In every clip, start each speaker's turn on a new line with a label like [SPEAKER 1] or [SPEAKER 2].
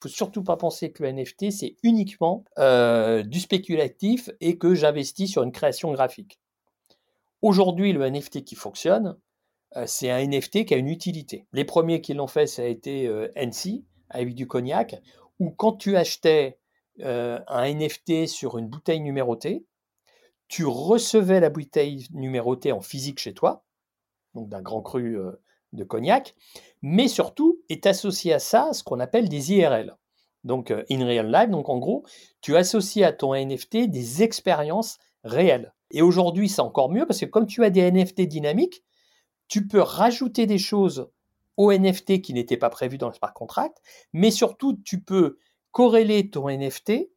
[SPEAKER 1] faut surtout pas penser que le NFT, c'est uniquement euh, du spéculatif et que j'investis sur une création graphique. Aujourd'hui, le NFT qui fonctionne, euh, c'est un NFT qui a une utilité. Les premiers qui l'ont fait, ça a été euh, NC, avec du cognac, où quand tu achetais un NFT sur une bouteille numérotée, tu recevais la bouteille numérotée en physique chez toi, donc d'un grand cru de cognac, mais surtout est associé à ça ce qu'on appelle des IRL. Donc euh, in real life, donc en gros, tu associes à ton NFT des expériences réelles. Et aujourd'hui, c'est encore mieux parce que comme tu as des NFT dynamiques, tu peux rajouter des choses au NFT qui n'étaient pas prévues dans le smart contract, mais surtout, tu peux corréler ton NFT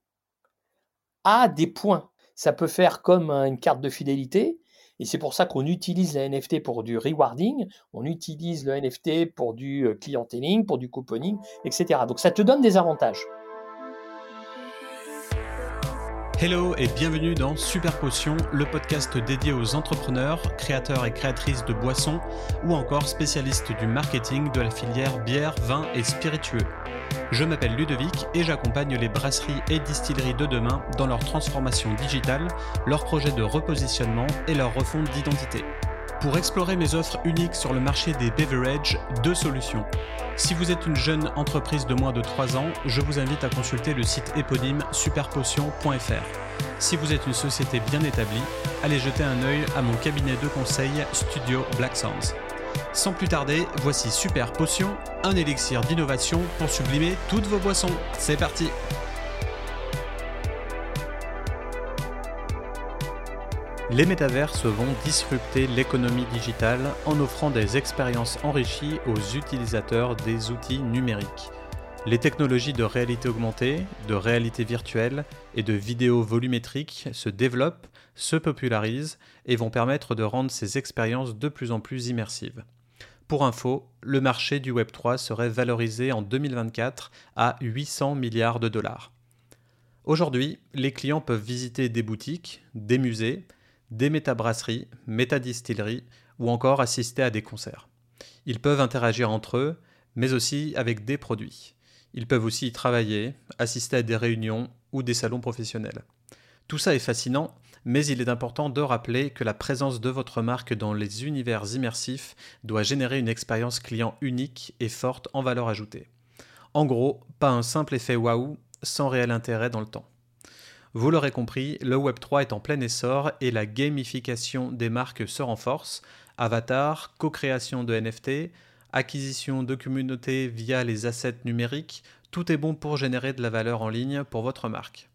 [SPEAKER 1] à des points. Ça peut faire comme une carte de fidélité. Et c'est pour ça qu'on utilise la NFT pour du rewarding, on utilise le NFT pour du euh, clienteling, pour du couponing, etc. Donc ça te donne des avantages.
[SPEAKER 2] Hello et bienvenue dans Super Potion, le podcast dédié aux entrepreneurs, créateurs et créatrices de boissons ou encore spécialistes du marketing de la filière bière, vin et spiritueux. Je m'appelle Ludovic et j'accompagne les brasseries et distilleries de demain dans leur transformation digitale, leur projet de repositionnement et leur refonte d'identité. Pour explorer mes offres uniques sur le marché des beverages, deux solutions. Si vous êtes une jeune entreprise de moins de 3 ans, je vous invite à consulter le site éponyme superpotion.fr. Si vous êtes une société bien établie, allez jeter un œil à mon cabinet de conseil Studio Black Sounds. Sans plus tarder, voici Super Potion, un élixir d'innovation pour sublimer toutes vos boissons. C'est parti Les métaverses vont disrupter l'économie digitale en offrant des expériences enrichies aux utilisateurs des outils numériques. Les technologies de réalité augmentée, de réalité virtuelle et de vidéo volumétrique se développent, se popularisent et vont permettre de rendre ces expériences de plus en plus immersives. Pour info, le marché du Web3 serait valorisé en 2024 à 800 milliards de dollars. Aujourd'hui, les clients peuvent visiter des boutiques, des musées, des métabrasseries, métadistilleries ou encore assister à des concerts. Ils peuvent interagir entre eux, mais aussi avec des produits. Ils peuvent aussi y travailler, assister à des réunions ou des salons professionnels. Tout ça est fascinant, mais il est important de rappeler que la présence de votre marque dans les univers immersifs doit générer une expérience client unique et forte en valeur ajoutée. En gros, pas un simple effet waouh sans réel intérêt dans le temps. Vous l'aurez compris, le Web3 est en plein essor et la gamification des marques se renforce. Avatar, co-création de NFT, acquisition de communautés via les assets numériques, tout est bon pour générer de la valeur en ligne pour votre marque.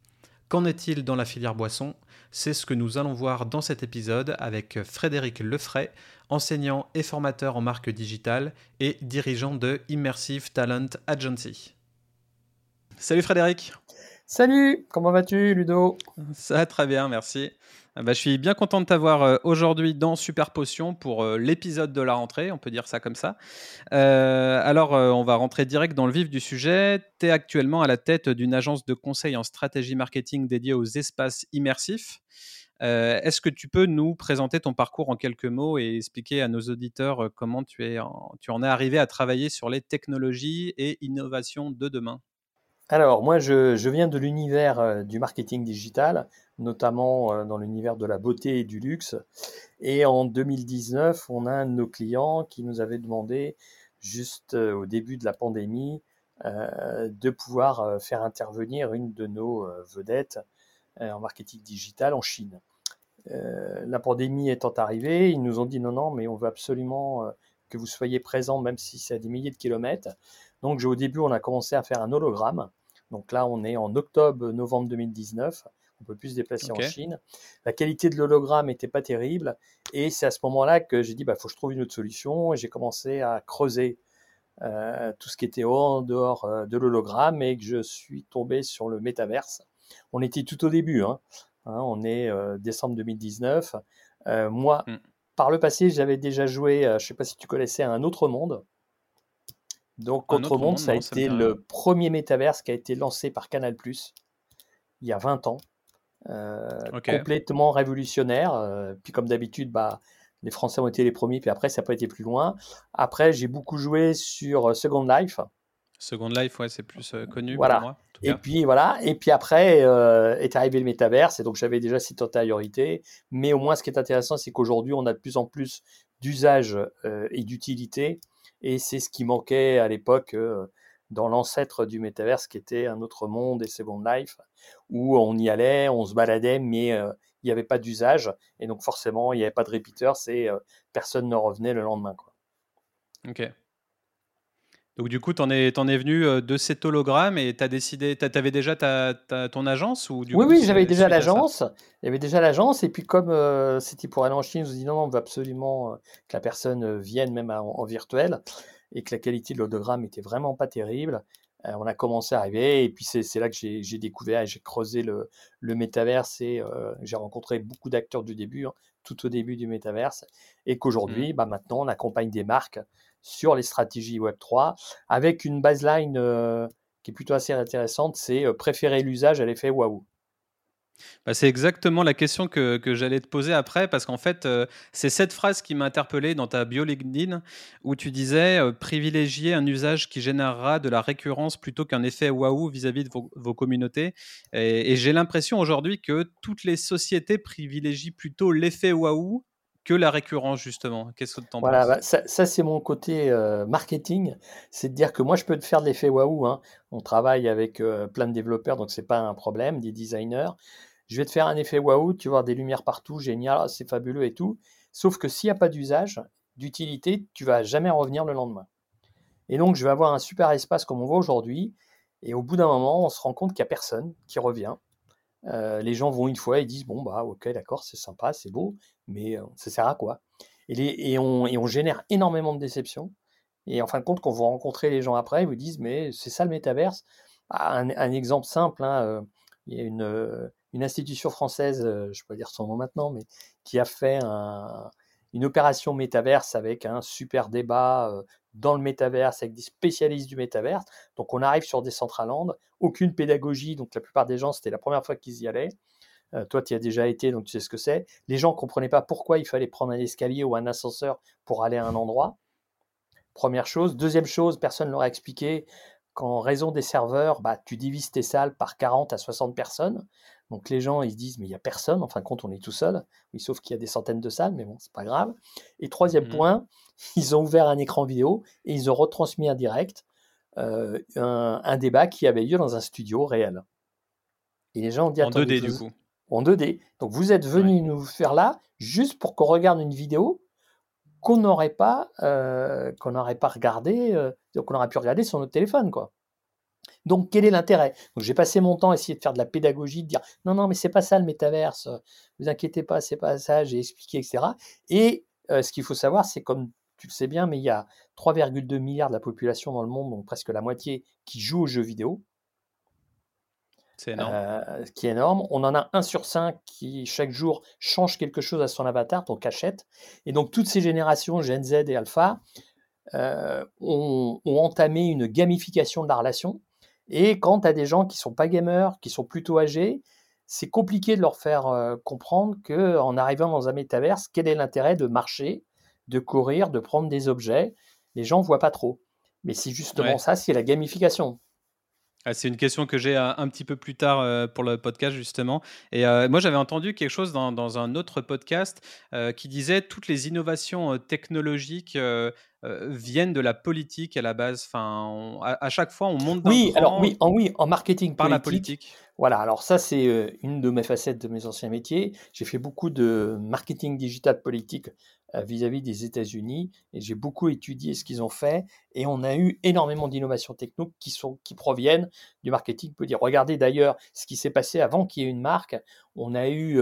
[SPEAKER 2] Qu'en est-il dans la filière boisson? C'est ce que nous allons voir dans cet épisode avec Frédéric Lefray, enseignant et formateur en marque digitale et dirigeant de Immersive Talent Agency. Salut Frédéric
[SPEAKER 1] Salut, comment vas-tu Ludo?
[SPEAKER 2] Ça va très bien, merci. Ah bah, je suis bien content de t'avoir euh, aujourd'hui dans Super Potion pour euh, l'épisode de la rentrée, on peut dire ça comme ça. Euh, alors, on va rentrer direct dans le vif du sujet. Tu es actuellement à la tête d'une agence de conseil en stratégie marketing dédiée aux espaces immersifs. Est-ce que tu peux nous présenter ton parcours en quelques mots et expliquer à nos auditeurs comment tu, tu en es arrivé à travailler sur les technologies et innovations de demain?
[SPEAKER 1] Alors, moi, je, viens de l'univers euh, du marketing digital, notamment euh, dans l'univers de la beauté et du luxe. Et en 2019, on a un de nos clients qui nous avait demandé, juste euh, au début de la pandémie, de pouvoir faire intervenir une de nos vedettes en marketing digital en Chine. la pandémie étant arrivée, ils nous ont dit non, non, mais on veut absolument que vous soyez présents, même si c'est à des milliers de kilomètres. Donc, au début, on a commencé à faire un hologramme donc là, on est en octobre-novembre 2019. On peut plus se déplacer en Chine. La qualité de l'hologramme n'était pas terrible. Et c'est à ce moment-là que j'ai dit, bah, faut que je trouve une autre solution. Et j'ai commencé à creuser euh, tout ce qui était en dehors euh, de l'hologramme et que je suis tombé sur le métaverse. On était tout au début. Hein. Hein, on est euh, décembre 2019. moi, mm. par le passé, j'avais déjà joué, je ne sais pas si tu connaissais, un autre monde. Donc, Autre, Monde, ça a été le premier métaverse qui a été lancé par Canal il y a 20 ans. Euh, complètement révolutionnaire. Euh, puis, comme d'habitude, bah, les Français ont été les premiers, puis après, ça n'a pas été plus loin. Après, j'ai beaucoup joué sur euh, Second Life.
[SPEAKER 2] Second Life, ouais, c'est plus connu
[SPEAKER 1] voilà.
[SPEAKER 2] pour moi.
[SPEAKER 1] Et puis voilà, et puis après est arrivé le métaverse, et donc j'avais déjà cette antériorité. Mais au moins, ce qui est intéressant, c'est qu'aujourd'hui, on a de plus en plus d'usage et d'utilité, et c'est ce qui manquait à l'époque dans l'ancêtre du métaverse, qui était un autre monde et Second Life, où on y allait, on se baladait, mais il n'y avait pas d'usage, et donc forcément, il n'y avait pas de repeater, c'est personne ne revenait le lendemain. Quoi.
[SPEAKER 2] Ok. Donc du coup, tu en es, es venu euh, de cet hologramme et tu as décidé, tu avais déjà ta, ton agence ou
[SPEAKER 1] du Oui, oui, j'avais déjà l'agence. Avait déjà l'agence et puis comme euh, c'était pour aller en Chine, je me dit non, non, on veut absolument euh, que la personne vienne même en, virtuel et que la qualité de l'hologramme était vraiment pas terrible. on a commencé à arriver et puis c'est là que j'ai découvert et j'ai creusé le, le métaverse et j'ai rencontré beaucoup d'acteurs du début, hein, tout au début du métaverse et qu'aujourd'hui, mmh. bah, maintenant, on accompagne des marques sur les stratégies Web3 avec une baseline euh, qui est plutôt assez intéressante, c'est euh, préférer l'usage à l'effet waouh.
[SPEAKER 2] Bah, c'est exactement la question que, que j'allais te poser après, parce qu'en fait, euh, c'est cette phrase qui m'a interpellé dans ta bio LinkedIn, où tu disais privilégier un usage qui générera de la récurrence plutôt qu'un effet waouh vis-à-vis de vos, communautés. Et, et j'ai l'impression aujourd'hui que toutes les sociétés privilégient plutôt l'effet waouh que la récurrence, justement. Qu'est-ce que tu en
[SPEAKER 1] voilà, bah, ça, c'est mon côté euh, marketing. C'est de dire que moi, je peux te faire de l'effet waouh. Hein. On travaille avec euh, plein de développeurs, donc c'est pas un problème, des designers. Je vais te faire un effet waouh, tu voir des lumières partout, génial, ah, c'est fabuleux et tout. Sauf que s'il n'y a pas d'usage, d'utilité, tu vas jamais revenir le lendemain. Et donc, je vais avoir un super espace comme on voit aujourd'hui. Et au bout d'un moment, on se rend compte qu'il n'y a personne qui revient. Les gens vont une fois et disent bon bah ok d'accord c'est sympa c'est beau mais ça sert à quoi? et, on, génère énormément de déceptions et en fin de compte quand vous rencontrez les gens après ils vous disent mais c'est ça le métaverse? Ah, un, exemple simple hein, il y a une, institution française je peux dire son nom maintenant mais qui a fait une opération métaverse avec un super débat dans le métaverse avec des spécialistes du métaverse. Donc on arrive sur des Decentraland, aucune pédagogie, donc la plupart des gens, c'était la première fois qu'ils y allaient. Euh, toi, tu y as déjà été, donc tu sais ce que c'est. Les gens ne comprenaient pas pourquoi il fallait prendre un escalier ou un ascenseur pour aller à un endroit. Première chose. Deuxième chose, personne ne leur a expliqué qu'en raison des serveurs, bah, tu divises tes salles par 40 à 60 personnes. Donc les gens, ils se disent, mais il n'y a personne, en fin de compte, on est tout seul. Oui, sauf qu'il y a des centaines de salles, mais bon, c'est pas grave. Et troisième mmh. point, ils ont ouvert un écran vidéo et ils ont retransmis en direct euh, un, débat qui avait lieu dans un studio réel. Et les gens ont dit,
[SPEAKER 2] en 2D du coup.
[SPEAKER 1] En 2D. Donc vous êtes venus nous faire là juste pour qu'on regarde une vidéo qu'on n'aurait pas, euh, qu'on n'aurait pas regardé, euh, qu'on aurait pu regarder sur notre téléphone, quoi. Donc, quel est l'intérêt? Donc, j'ai passé mon temps à essayer de faire de la pédagogie, de dire non, non, mais c'est pas ça le métaverse, vous inquiétez pas, c'est pas ça, j'ai expliqué, etc. Et euh, ce qu'il faut savoir, c'est comme tu le sais bien, mais il y a 3,2 milliards de la population dans le monde, donc presque la moitié, qui joue aux jeux vidéo.
[SPEAKER 2] C'est énorme.
[SPEAKER 1] Euh, qui est énorme. On en a un sur cinq qui, chaque jour, change quelque chose à son avatar, donc achète. Et donc, toutes ces générations, Gen Z et Alpha, euh, ont, ont, entamé une gamification de la relation et quand tu as des gens qui sont pas gamers, qui sont plutôt âgés, c'est compliqué de leur faire euh, comprendre que en arrivant dans un métaverse, quel est l'intérêt de marcher, de courir, de prendre des objets? Les gens voient pas trop. Mais c'est justement ça, c'est la gamification.
[SPEAKER 2] Ah, c'est une question que j'ai euh, un, petit peu plus tard euh, pour le podcast justement. Et moi j'avais entendu quelque chose dans, un autre podcast qui disait toutes les innovations technologiques viennent de la politique à la base. Enfin, à, chaque fois, on monte.
[SPEAKER 1] Oui, alors oui, en oui, en marketing
[SPEAKER 2] par la politique.
[SPEAKER 1] Voilà, alors ça c'est une de mes facettes de mes anciens métiers. J'ai fait beaucoup de marketing digital politique vis-à-vis des États-Unis et j'ai beaucoup étudié ce qu'ils ont fait et on a eu énormément d'innovations techniques qui sont qui proviennent du marketing. On peut dire regardez d'ailleurs ce qui s'est passé avant qu'il y ait une marque. On a eu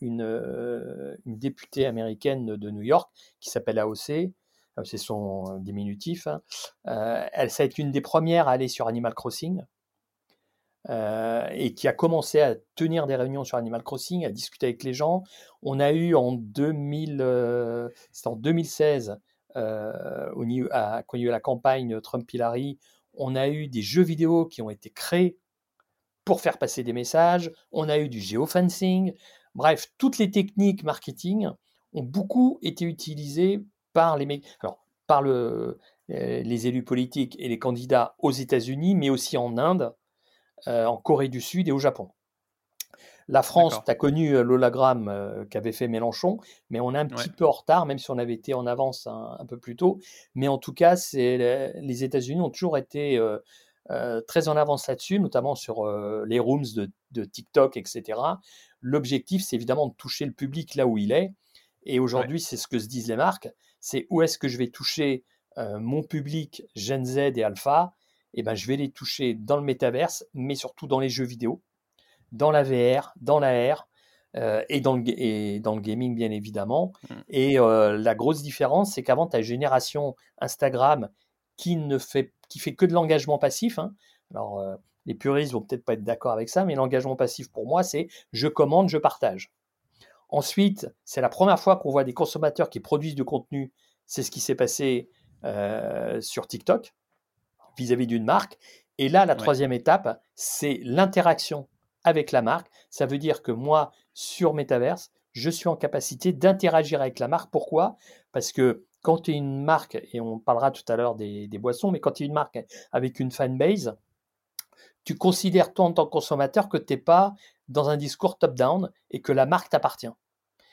[SPEAKER 1] une, une députée américaine de New York qui s'appelle AOC euh, c'est son euh, diminutif. Hein. Euh, elle, ça a été une des premières à aller sur Animal Crossing. Et qui a commencé à tenir des réunions sur Animal Crossing, à discuter avec les gens. On a eu en, 2000, en 2016, au niveau, quand il y a eu la campagne Trump-Hillary, on a eu des jeux vidéo qui ont été créés pour faire passer des messages. On a eu du geofencing. Bref, toutes les techniques marketing ont beaucoup été utilisées par les alors, par le, les élus politiques et les candidats aux États-Unis, mais aussi en Inde, en Corée du Sud et au Japon. La France, tu as connu l'hologramme qu'avait fait Mélenchon, mais on est un petit peu en retard, même si on avait été en avance un, peu plus tôt. Mais en tout cas, les États-Unis ont toujours été très en avance là-dessus, notamment sur les rooms de, TikTok, etc. L'objectif, c'est évidemment de toucher le public là où il est. Et aujourd'hui, c'est ce que se disent les marques, c'est où est-ce que je vais toucher mon public Gen Z et Alpha eh ben, je vais les toucher dans le métaverse, mais surtout dans les jeux vidéo dans la VR, dans la R. Euh, et, dans le, et dans le gaming bien évidemment. Mmh. Et euh, la grosse différence, c'est qu'avant ta génération Instagram qui ne fait, qui fait que de l'engagement passif. Hein. Alors euh, les puristes vont peut-être pas être d'accord avec ça, mais l'engagement passif pour moi, c'est je commande, je partage. Ensuite, c'est la première fois qu'on voit des consommateurs qui produisent du contenu. C'est ce qui s'est passé sur TikTok vis-à-vis d'une marque. Et là, la troisième étape, c'est l'interaction avec la marque. Ça veut dire que moi, sur Metaverse, je suis en capacité d'interagir avec la marque. Pourquoi? Parce que quand tu es une marque, et on parlera tout à l'heure des, boissons, mais quand tu es une marque avec une fanbase, tu considères toi en tant que consommateur que tu n'es pas dans un discours top-down et que la marque t'appartient.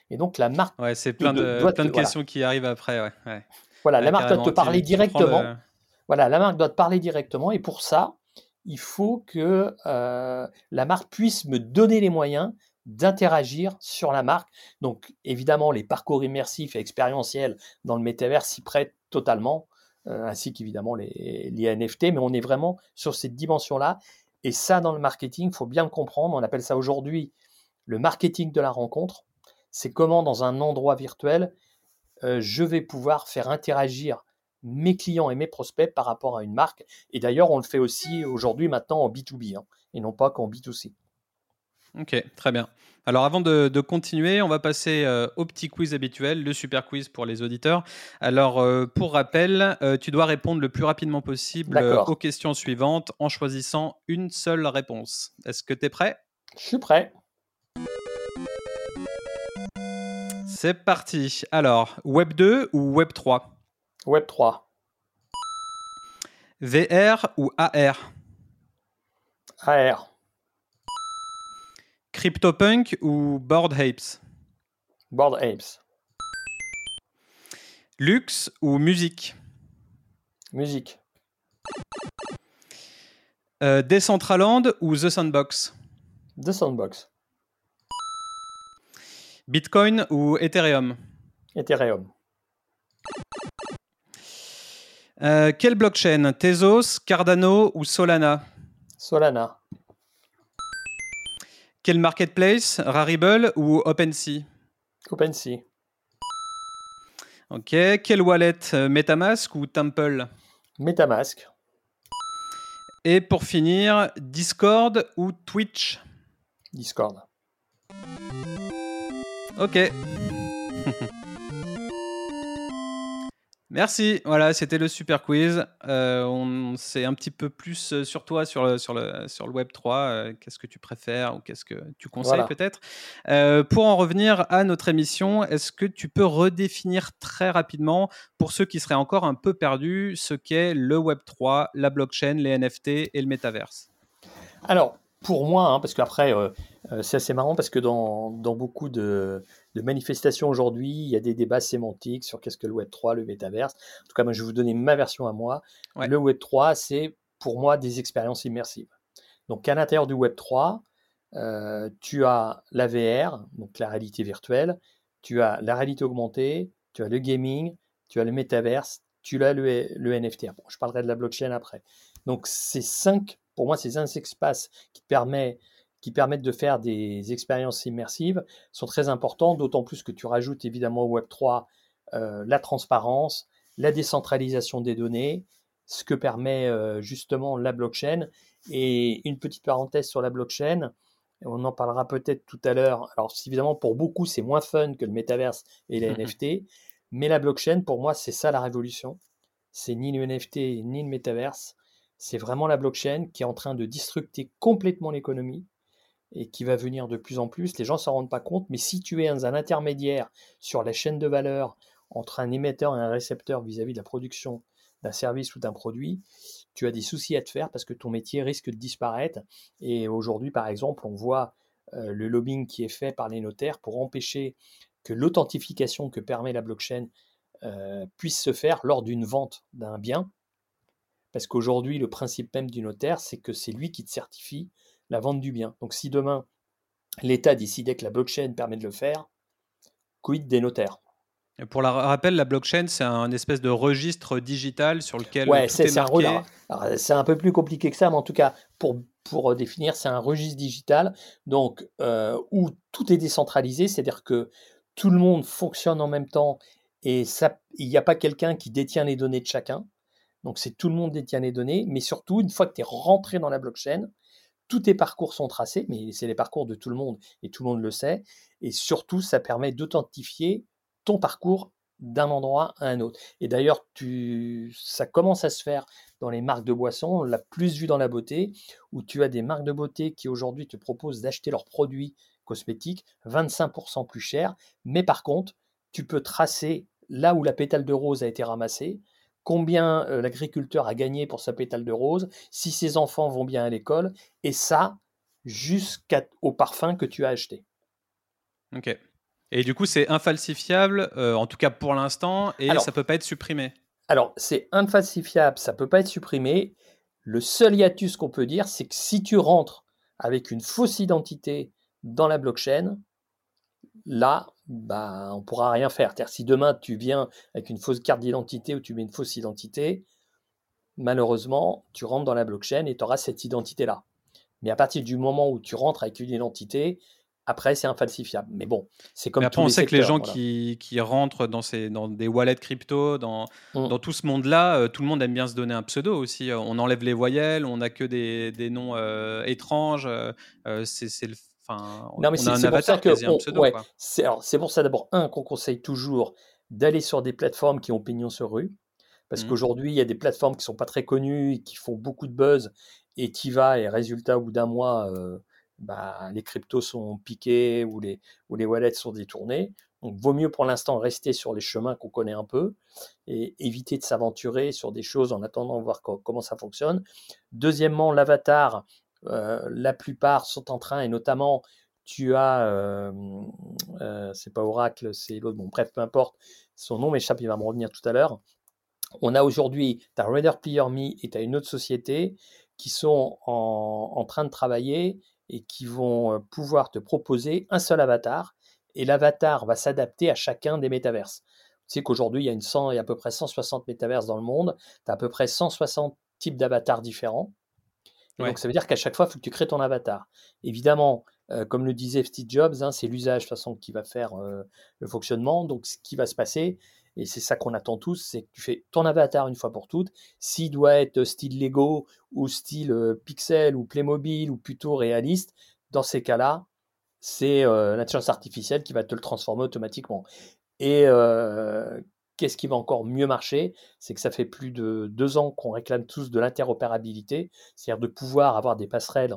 [SPEAKER 2] Et donc la marque. Ouais, c'est plein de, plein de questions qui arrivent après. Ouais,
[SPEAKER 1] Voilà, la marque doit te parler directement. Voilà, la marque doit te parler directement et pour ça, il faut que euh, la marque puisse me donner les moyens d'interagir sur la marque. Donc évidemment, les parcours immersifs et expérientiels dans le métavers s'y prêtent totalement, euh, ainsi qu'évidemment les, NFT, mais on est vraiment sur cette dimension-là. Et ça, dans le marketing, il faut bien le comprendre. On appelle ça aujourd'hui le marketing de la rencontre. C'est comment, dans un endroit virtuel, euh, je vais pouvoir faire interagir mes clients et mes prospects par rapport à une marque. Et d'ailleurs, on le fait aussi aujourd'hui maintenant en B2B hein, et non pas qu'en B2C.
[SPEAKER 2] Ok, très bien. Alors avant de, continuer, on va passer euh, au petit quiz habituel, le super quiz pour les auditeurs. Alors euh, pour rappel, euh, tu dois répondre le plus rapidement possible aux questions suivantes en choisissant une seule réponse. Est-ce que tu es prêt?
[SPEAKER 1] Je suis prêt.
[SPEAKER 2] C'est parti. Alors, Web 2 ou Web 3
[SPEAKER 1] Web 3.
[SPEAKER 2] VR ou AR
[SPEAKER 1] AR.
[SPEAKER 2] CryptoPunk ou Board Apes?
[SPEAKER 1] Board Apes.
[SPEAKER 2] Luxe ou musique?
[SPEAKER 1] Musique.
[SPEAKER 2] Euh, Decentraland ou The Sandbox?
[SPEAKER 1] The Sandbox.
[SPEAKER 2] Bitcoin ou Ethereum?
[SPEAKER 1] Ethereum.
[SPEAKER 2] Euh, quelle blockchain? Tezos, Cardano ou Solana?
[SPEAKER 1] Solana.
[SPEAKER 2] Quel marketplace? Rarible ou OpenSea?
[SPEAKER 1] OpenSea.
[SPEAKER 2] Ok. Quelle wallet? Metamask ou Temple?
[SPEAKER 1] Metamask.
[SPEAKER 2] Et pour finir, Discord ou Twitch?
[SPEAKER 1] Discord.
[SPEAKER 2] Ok. Merci, voilà, c'était le super quiz. Euh, on sait un petit peu plus euh, sur toi, sur le, sur le, sur le Web 3. Euh, qu'est-ce que tu préfères ou qu'est-ce que tu conseilles peut-être Pour en revenir à notre émission, est-ce que tu peux redéfinir très rapidement, pour ceux qui seraient encore un peu perdus, ce qu'est le Web 3, la blockchain, les NFT et le métaverse?
[SPEAKER 1] Alors, pour moi, hein, parce qu'après, c'est assez marrant parce que dans, dans beaucoup de de manifestations aujourd'hui. Il y a des débats sémantiques sur qu'est-ce que le Web 3, le métaverse. En tout cas, moi, je vais vous donner ma version à moi. Le Web 3, c'est pour moi des expériences immersives. Donc, à l'intérieur du Web 3, euh, tu as la VR, donc la réalité virtuelle, tu as la réalité augmentée, tu as le gaming, tu as le métaverse, tu as le, le NFT. je parlerai de la blockchain après. Donc, ces cinq, pour moi, ces espaces qui qui permettent de faire des expériences immersives sont très importants, d'autant plus que tu rajoutes évidemment au Web3 euh, la transparence, la décentralisation des données, ce que permet euh, justement la blockchain. Et une petite parenthèse sur la blockchain, on en parlera peut-être tout à l'heure. Alors évidemment, pour beaucoup, c'est moins fun que le métaverse et les NFT, mais la blockchain, pour moi, c'est ça la révolution. C'est ni le NFT ni le métaverse. C'est vraiment la blockchain qui est en train de disrupter complètement l'économie et qui va venir de plus en plus. Les gens ne s'en rendent pas compte, mais si tu es un, intermédiaire sur la chaîne de valeur entre un émetteur et un récepteur vis-à-vis de la production d'un service ou d'un produit, tu as des soucis à te faire parce que ton métier risque de disparaître. Et aujourd'hui, par exemple, on voit euh, le lobbying qui est fait par les notaires pour empêcher que l'authentification que permet la blockchain euh, puisse se faire lors d'une vente d'un bien. Parce qu'aujourd'hui, le principe même du notaire, c'est que c'est lui qui te certifie la vente du bien. Donc si demain, l'État décidait que la blockchain permet de le faire, quid des notaires?
[SPEAKER 2] Pour le rappel, la blockchain, c'est un espèce de registre digital sur lequel ouais, tout est, marqué.
[SPEAKER 1] C'est un peu plus compliqué que ça, mais en tout cas, pour, pour euh, définir, c'est un registre digital donc, euh, où tout est décentralisé, c'est-à-dire que tout le monde fonctionne en même temps et il n'y a pas quelqu'un qui détient les données de chacun. Donc, c'est tout le monde détient les données, mais surtout, une fois que tu es rentré dans la blockchain, tous tes parcours sont tracés, mais c'est les parcours de tout le monde et tout le monde le sait. Et surtout, ça permet d'authentifier ton parcours d'un endroit à un autre. Et d'ailleurs, ça commence à se faire dans les marques de boissons, on l'a plus vu dans la beauté, où tu as des marques de beauté qui aujourd'hui te proposent d'acheter leurs produits cosmétiques 25% plus cher, mais par contre, tu peux tracer là où la pétale de rose a été ramassée, combien l'agriculteur a gagné pour sa pétale de rose, si ses enfants vont bien à l'école, et ça jusqu'au parfum que tu as acheté.
[SPEAKER 2] Ok. Et du coup, c'est infalsifiable, euh, en tout cas pour l'instant, et ça ne peut pas être supprimé?
[SPEAKER 1] Alors, c'est infalsifiable, ça ne peut pas être supprimé. Le seul hiatus qu'on peut dire, c'est que si tu rentres avec une fausse identité dans la blockchain, là, bah, on ne pourra rien faire. C'est-à-dire, si demain tu viens avec une fausse carte d'identité ou tu mets une fausse identité, malheureusement, tu rentres dans la blockchain et tu auras cette identité-là. Mais à partir du moment où tu rentres avec une identité, après, c'est infalsifiable. Mais bon, c'est comme. Mais
[SPEAKER 2] après, on sait que les gens qui, qui, rentrent dans, ces, dans des wallets crypto, dans, mmh. dans tout ce monde-là, euh, tout le monde aime bien se donner un pseudo aussi. Euh, on enlève les voyelles, on n'a que des, des noms euh, étranges. c'est le. Enfin,
[SPEAKER 1] non, mais c'est pour ça que. ouais, c'est pour ça d'abord, un, qu'on conseille toujours d'aller sur des plateformes qui ont pignon sur rue. Parce mmh. qu'aujourd'hui, il y a des plateformes qui ne sont pas très connues, et qui font beaucoup de buzz, et tu vas, et résultat, au bout d'un mois bah, les cryptos sont piqués ou les, ou les wallets sont détournés. Donc, vaut mieux pour l'instant rester sur les chemins qu'on connaît un peu et éviter de s'aventurer sur des choses en attendant de voir comment ça fonctionne. Deuxièmement, l'avatar, euh, la plupart sont en train, et notamment, tu as, euh, euh, c'est pas Oracle, c'est l'autre, bon, bref, peu importe, son nom m'échappe, il va me revenir tout à l'heure. On a aujourd'hui, tu as Reader Player Me et tu as une autre société qui sont en, train de travailler et qui vont pouvoir te proposer un seul avatar et l'avatar va s'adapter à chacun des métaverses. Tu sais qu'aujourd'hui, il y a, une 100, il y a à peu près 160 métaverses dans le monde, tu as à peu près 160 types d'avatars différents. Donc ça veut dire qu'à chaque fois, il faut que tu crées ton avatar. Évidemment, comme le disait Steve Jobs, hein, c'est l'usage de façon qui va faire le fonctionnement. Donc ce qui va se passer, et c'est ça qu'on attend tous, c'est que tu fais ton avatar une fois pour toutes. S'il doit être style Lego ou style euh, Pixel ou Playmobil ou plutôt réaliste, dans ces cas-là, c'est euh, l'intelligence artificielle qui va te le transformer automatiquement. Et euh, qu'est-ce qui va encore mieux marcher? C'est que ça fait plus de deux ans qu'on réclame tous de l'interopérabilité, c'est-à-dire de pouvoir avoir des passerelles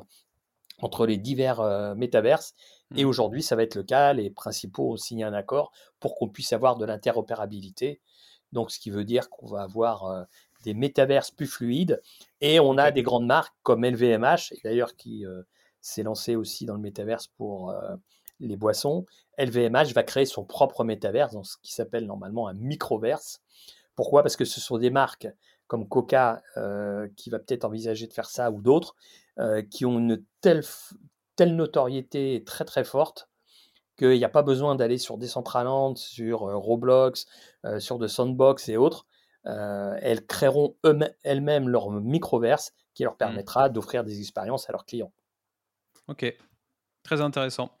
[SPEAKER 1] entre les divers euh, métaverses. Et mmh. aujourd'hui, ça va être le cas. Les principaux ont signé un accord pour qu'on puisse avoir de l'interopérabilité. Donc, ce qui veut dire qu'on va avoir euh, des métaverses plus fluides. Et on a des grandes marques comme LVMH, d'ailleurs qui euh, s'est lancé aussi dans le métaverse pour les boissons. LVMH va créer son propre métaverse, dans ce qui s'appelle normalement un microverse. Pourquoi? Parce que ce sont des marques comme Coca qui va peut-être envisager de faire ça ou d'autres euh, qui ont une telle, telle notoriété très très forte qu'il n'y a pas besoin d'aller sur Decentraland, sur euh, Roblox, euh, sur de Sandbox et autres. elles créeront elles-mêmes leur microverse qui leur mmh. permettra d'offrir des expériences à leurs clients.
[SPEAKER 2] Ok, très intéressant.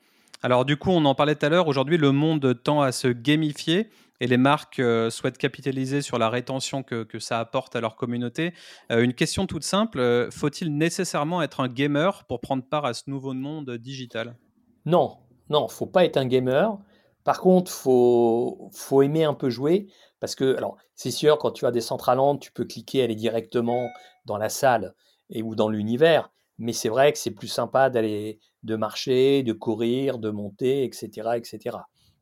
[SPEAKER 2] Alors du coup, on en parlait tout à l'heure, aujourd'hui le monde tend à se gamifier et les marques euh, souhaitent capitaliser sur la rétention que, ça apporte à leur communauté. Euh, une question toute simple, euh, faut-il nécessairement être un gamer pour prendre part à ce nouveau monde digital?
[SPEAKER 1] Non, non, faut pas être un gamer. Par contre, faut faut aimer un peu jouer parce que alors c'est sûr quand tu as des Centraland, tu peux cliquer aller directement dans la salle et ou dans l'univers, mais c'est vrai que c'est plus sympa d'aller de marcher, de courir, de monter, etc., etc.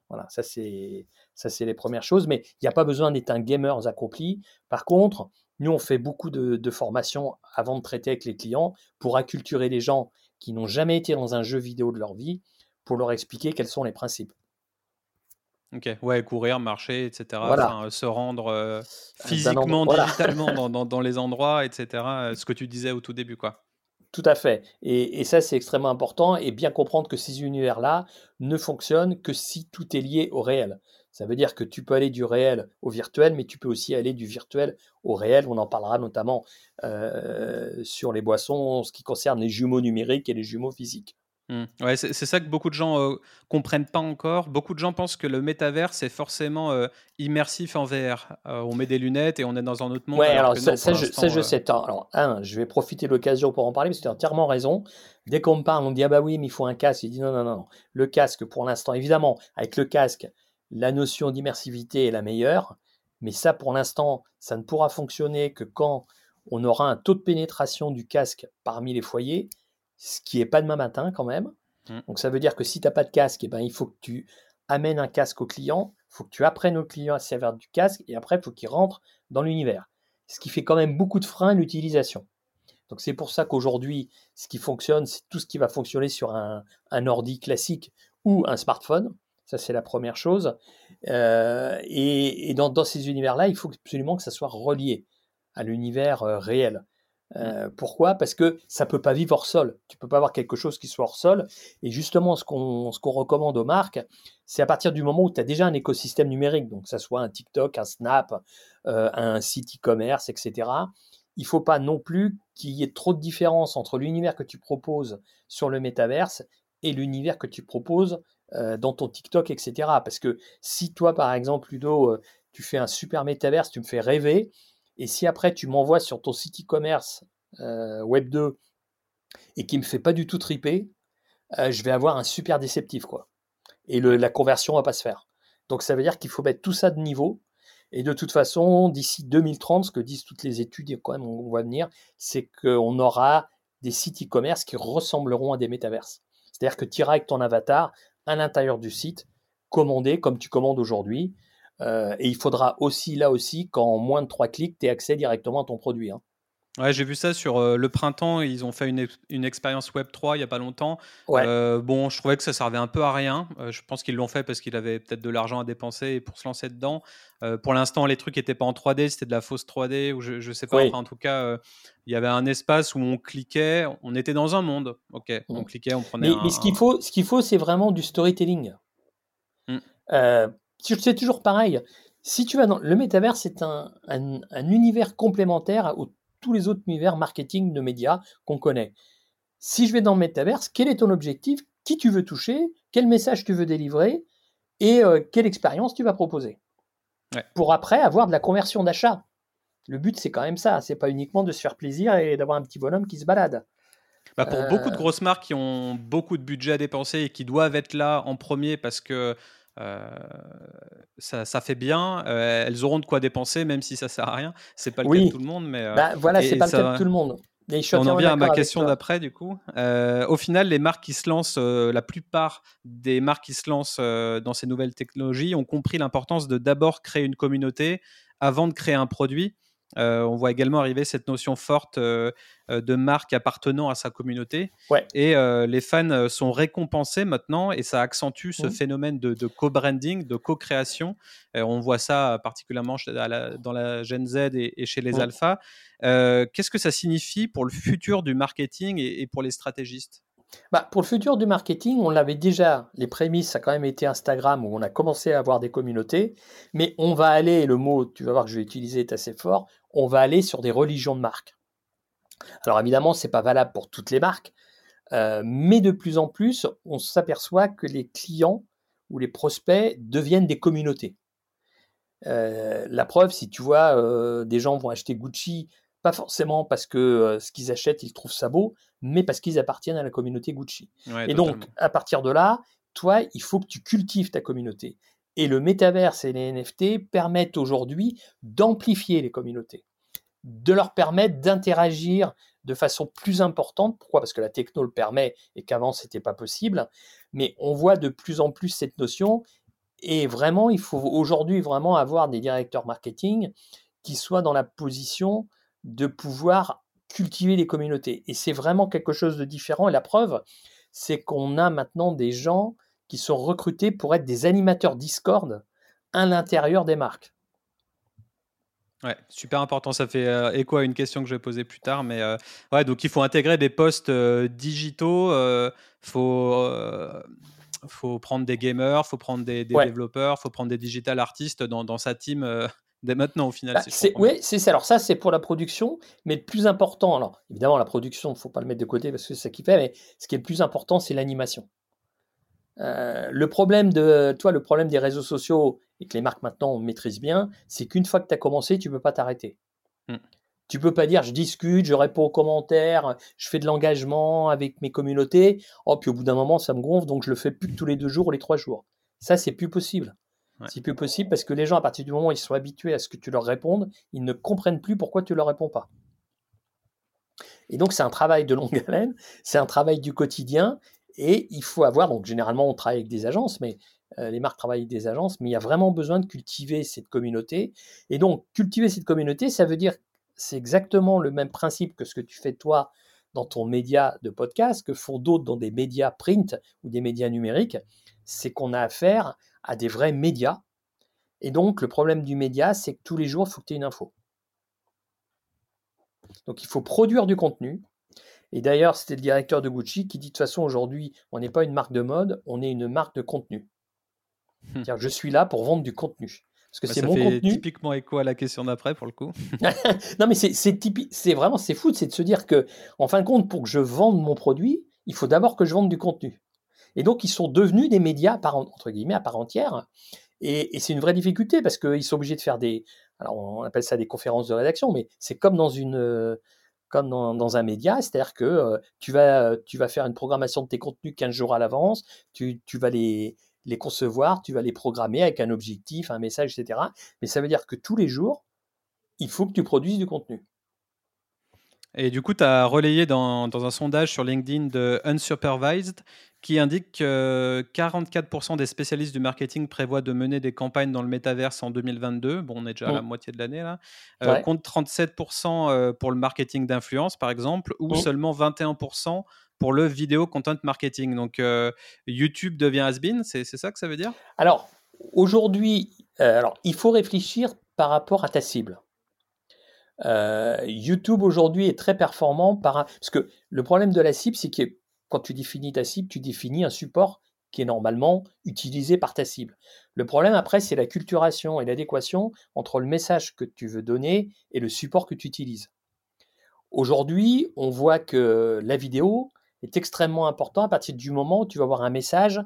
[SPEAKER 1] Voilà, ça c'est ça c'est les premières choses, mais il n'y a pas besoin d'être un gamer accompli. Par contre, Nous, on fait beaucoup de, formations avant de traiter avec les clients pour acculturer les gens qui n'ont jamais été dans un jeu vidéo de leur vie pour leur expliquer quels sont les principes.
[SPEAKER 2] Ok, ouais, courir, marcher, etc. se rendre euh, physiquement, digitalement dans, dans, les endroits, etc. Ce que tu disais au tout début, quoi.
[SPEAKER 1] Tout à fait. Et, ça, c'est extrêmement important et bien comprendre que ces univers-là ne fonctionnent que si tout est lié au réel. Ça veut dire que tu peux aller du réel au virtuel, mais tu peux aussi aller du virtuel au réel. On en parlera notamment euh, sur les boissons, en ce qui concerne les jumeaux numériques et les jumeaux physiques.
[SPEAKER 2] Mmh. Ouais, c'est ça que beaucoup de gens euh, comprennent pas encore. Beaucoup de gens pensent que le métavers c'est forcément euh, immersif en VR. Euh, on met des lunettes et on est dans un autre monde.
[SPEAKER 1] Ouais, alors, ça, je, sais. Alors, un, je vais profiter de l'occasion pour en parler parce que tu as entièrement raison. Dès qu'on me parle, on me dit ah bah oui, mais il faut un casque. Il dit non, non, non. Le casque, pour l'instant, évidemment, avec le casque, la notion d'immersivité est la meilleure. Mais ça, pour l'instant, ça ne pourra fonctionner que quand on aura un taux de pénétration du casque parmi les foyers ce qui n'est pas demain matin quand même. Mmh. Donc ça veut dire que si tu n'as pas de casque, eh ben, il faut que tu amènes un casque au client, il faut que tu apprennes au client à servir du casque, et après, il faut qu'il rentre dans l'univers. Ce qui fait quand même beaucoup de freins à l'utilisation. Donc c'est pour ça qu'aujourd'hui, ce qui fonctionne, c'est tout ce qui va fonctionner sur un, ordi classique ou un smartphone. Ça, c'est la première chose. Euh, et, dans, dans, ces univers-là, il faut absolument que ça soit relié à l'univers euh, réel. Euh, pourquoi? Parce que ça peut pas vivre hors sol. Tu peux pas avoir quelque chose qui soit hors sol. Et justement, ce qu'on ce qu'on recommande aux marques, c'est à partir du moment où tu as déjà un écosystème numérique, donc que ça soit un TikTok, un Snap, euh, un site e-commerce, etc. Il faut pas non plus qu'il y ait trop de différence entre l'univers que tu proposes sur le métaverse et l'univers que tu proposes euh, dans ton TikTok, etc. Parce que si toi, par exemple, Ludo, tu fais un super métaverse, tu me fais rêver, et si après tu m'envoies sur ton site e-commerce euh, Web 2 et qui me fait pas du tout triper, euh, je vais avoir un super déceptif quoi. Et la conversion va pas se faire. Donc ça veut dire qu'il faut mettre tout ça de niveau. Et de toute façon, d'ici 2030, ce que disent toutes les études, et quand même on va venir, c'est qu'on aura des sites e-commerce qui ressembleront à des métaverses. C'est-à-dire que tu iras avec ton avatar à l'intérieur du site, commander comme tu commandes aujourd'hui, euh, et il faudra aussi, là aussi, qu'en moins de trois clics, tu aies accès directement à ton produit. Hein.
[SPEAKER 2] Ouais, j'ai vu ça sur euh, le printemps. Ils ont fait une, une expérience Web 3 il n'y a pas longtemps. Euh, bon, je trouvais que ça servait un peu à rien. je pense qu'ils l'ont fait parce qu'ils avaient peut-être de l'argent à dépenser pour se lancer dedans. pour l'instant, les trucs n'étaient pas en 3D, c'était de la fausse 3D ou je, ne sais pas. en tout cas, il y avait un espace où on cliquait, on était dans un monde. Ok, on mmh. cliquait, on prenait.
[SPEAKER 1] Mais, mais ce qu'il faut, ce qu'il faut, c'est vraiment du storytelling. Mmh c'est toujours pareil. Si tu vas dans le métavers, c'est un, univers complémentaire à tous les autres univers marketing de médias qu'on connaît. Si je vais dans le métaverse, quel est ton objectif? Qui tu veux toucher? Quel message tu veux délivrer? Et euh, quelle expérience tu vas proposer? Pour après avoir de la conversion d'achat. Le but, c'est quand même ça. C'est pas uniquement de se faire plaisir et d'avoir un petit bonhomme qui se balade.
[SPEAKER 2] Bah, pour beaucoup de euh. grosses marques qui ont beaucoup de budget à dépenser et qui doivent être là en premier parce que euh, ça, ça, fait bien. Euh, elles auront de quoi dépenser, même si ça sert à rien. C'est pas le cas de tout le monde, mais
[SPEAKER 1] euh, bah, voilà, c'est pas le cas de tout le monde.
[SPEAKER 2] on en vient à ma question d'après, du coup. au final, les marques qui se lancent, la plupart des marques qui se lancent dans ces nouvelles technologies ont compris l'importance de d'abord créer une communauté avant de créer un produit. Euh, on voit également arriver cette notion forte euh, euh, de marque appartenant à sa communauté. Et les fans sont récompensés maintenant et ça accentue ce mmh. phénomène de, co-branding, de co-création. on voit ça particulièrement dans la Gen Z et, chez les alphas. Qu'est-ce que ça signifie pour le futur du marketing et pour les stratégistes?
[SPEAKER 1] Bah, pour le futur du marketing, on l'avait déjà, les prémices, ça a quand même été Instagram où on a commencé à avoir des communautés, mais on va aller, le mot, tu vas voir que je vais utiliser, est assez fort, on va aller sur des religions de marque. Alors évidemment, ce n'est pas valable pour toutes les marques, euh, mais de plus en plus, on s'aperçoit que les clients ou les prospects deviennent des communautés. Euh, la preuve, si tu vois, euh, des gens vont acheter Gucci pas forcément parce que euh, ce qu'ils achètent, ils trouvent ça beau, mais parce qu'ils appartiennent à la communauté Gucci. et donc, à partir de là, toi, il faut que tu cultives ta communauté. Et le métaverse et les NFT permettent aujourd'hui d'amplifier les communautés, de leur permettre d'interagir de façon plus importante. Pourquoi? Parce que la techno le permet et qu'avant, ce n'était pas possible. Mais on voit de plus en plus cette notion. Et vraiment, il faut aujourd'hui vraiment avoir des directeurs marketing qui soit dans la position de pouvoir cultiver les communautés. Et c'est vraiment quelque chose de différent. Et la preuve, c'est qu'on a maintenant des gens qui sont recrutés pour être des animateurs Discord à l'intérieur des marques.
[SPEAKER 2] Ouais, super important. Ça fait euh, écho à une question que je vais poser plus tard. Mais euh, ouais, donc il faut intégrer des postes euh, digitaux. Il faut, faut prendre des gamers, faut prendre des, des développeurs, faut prendre des digital artistes dans, dans sa team dès maintenant au final.
[SPEAKER 1] Bah, oui, c'est ça. Alors ça, c'est pour la production, mais le plus important, alors évidemment la production, il ne faut pas le mettre de côté parce que c'est ça qui fait, mais ce qui est le plus important, c'est l'animation. Euh, le problème de toi, le problème des réseaux sociaux et que les marques maintenant maîtrisent bien, c'est qu'une fois que tu as commencé, tu peux pas t'arrêter. Hmm. Tu peux pas dire je discute, je réponds aux commentaires, je fais de l'engagement avec mes communautés. Oh, puis au bout d'un moment, ça me gonfle, donc je le fais plus que tous les deux jours ou les trois jours. Ça, c'est plus possible. C'est plus possible parce que les gens, à partir du moment où ils sont habitués à ce que tu leur répondes, ils ne comprennent plus pourquoi tu leur réponds pas. Et donc, c'est un travail de longue haleine, c'est un travail du quotidien, et il faut avoir, donc généralement on travaille avec des agences, mais euh, les marques travaillent avec des agences, mais il y a vraiment besoin de cultiver cette communauté. Et donc, cultiver cette communauté, ça veut dire, c'est exactement le même principe que ce que tu fais toi dans ton média de podcast, que font d'autres dans des médias print ou des médias numériques, c'est qu'on a affaire à des vrais médias. Et donc, le problème du média, c'est que tous les jours, il faut que tu aies une info. Donc, il faut produire du contenu, et d'ailleurs, c'était le directeur de Gucci qui dit de toute façon, aujourd'hui, on n'est pas une marque de mode, on est une marque de contenu. Hum. je suis là pour vendre du contenu.
[SPEAKER 2] Parce que bah, c'est mon fait contenu. typiquement écho à la question d'après pour le coup.
[SPEAKER 1] non mais c'est vraiment c'est fou, c'est de se dire que en fin de compte pour que je vende mon produit, il faut d'abord que je vende du contenu. Et donc ils sont devenus des médias par, entre guillemets à part entière. Et, c'est une vraie difficulté parce qu'ils sont obligés de faire des, alors on appelle ça des conférences de rédaction, mais c'est comme dans une comme dans, un média, c'est-à-dire que euh, tu, vas, tu vas faire une programmation de tes contenus 15 jours à l'avance, tu, vas les, les concevoir, tu vas les programmer avec un objectif, un message, etc. Mais ça veut dire que tous les jours, il faut que tu produises du contenu.
[SPEAKER 2] Et du coup, tu as relayé dans, dans, un sondage sur LinkedIn de Unsupervised qui indique que 44% des spécialistes du marketing prévoient de mener des campagnes dans le métaverse en 2022. Bon, on est déjà à la mmh. moitié de l'année là. Euh, Compte 37% euh, pour le marketing d'influence, par exemple, ou mmh. seulement 21% pour le vidéo content marketing. Donc, euh, YouTube devient has-been, c'est ça que ça veut dire?
[SPEAKER 1] Alors, aujourd'hui, alors, il faut réfléchir par rapport à ta cible. YouTube aujourd'hui est très performant par parce que le problème de la cible, c'est que quand tu définis ta cible, tu définis un support qui est normalement utilisé par ta cible. Le problème après, c'est la culturation et l'adéquation entre le message que tu veux donner et le support que tu utilises. Aujourd'hui, on voit que la vidéo est extrêmement importante à partir du moment où tu vas avoir un message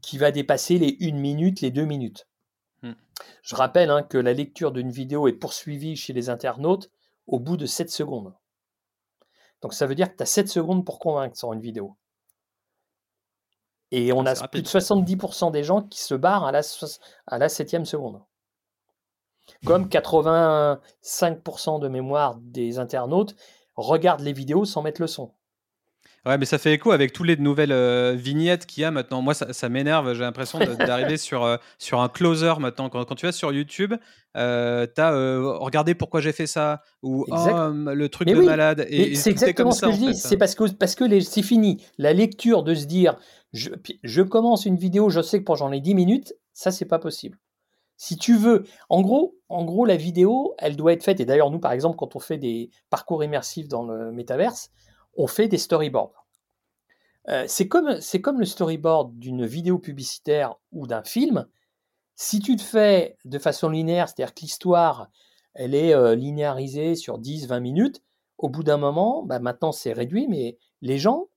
[SPEAKER 1] qui va dépasser les 1 minute, les 2 minutes. Hmm. Je rappelle hein, que la lecture d'une vidéo est poursuivie chez les internautes au bout de 7 secondes. Donc ça veut dire que tu as 7 secondes pour convaincre sur une vidéo. Et on a plus de 70% des gens qui se barrent à la, à la 7 seconde. Comme 85% de mémoire des internautes regardent les vidéos sans mettre le son.
[SPEAKER 2] Ouais, mais ça fait écho avec toutes les nouvelles euh, vignettes qu'il y a maintenant. Moi, ça, m'énerve. J'ai l'impression d'arriver sur, euh, sur un closer maintenant. Quand, tu vas sur YouTube, euh, tu as regardé pourquoi j'ai fait ça ou oh, le truc de malade.
[SPEAKER 1] Et, c'est exactement ce que je dis. C'est parce que, parce que c'est fini. La lecture de se dire je, je commence une vidéo, je sais que pour j'en ai 10 minutes, ça, c'est pas possible. Si tu veux, en gros, en gros, la vidéo, elle doit être faite. Et d'ailleurs, nous, par exemple, quand on fait des parcours immersifs dans le métaverse, on fait des storyboards. Euh, c'est comme, comme le storyboard d'une vidéo publicitaire ou d'un film. Si tu te fais de façon linéaire, c'est-à-dire que l'histoire, elle est euh, linéarisée sur 10-20 minutes, au bout d'un moment, bah, maintenant c'est réduit, mais les gens,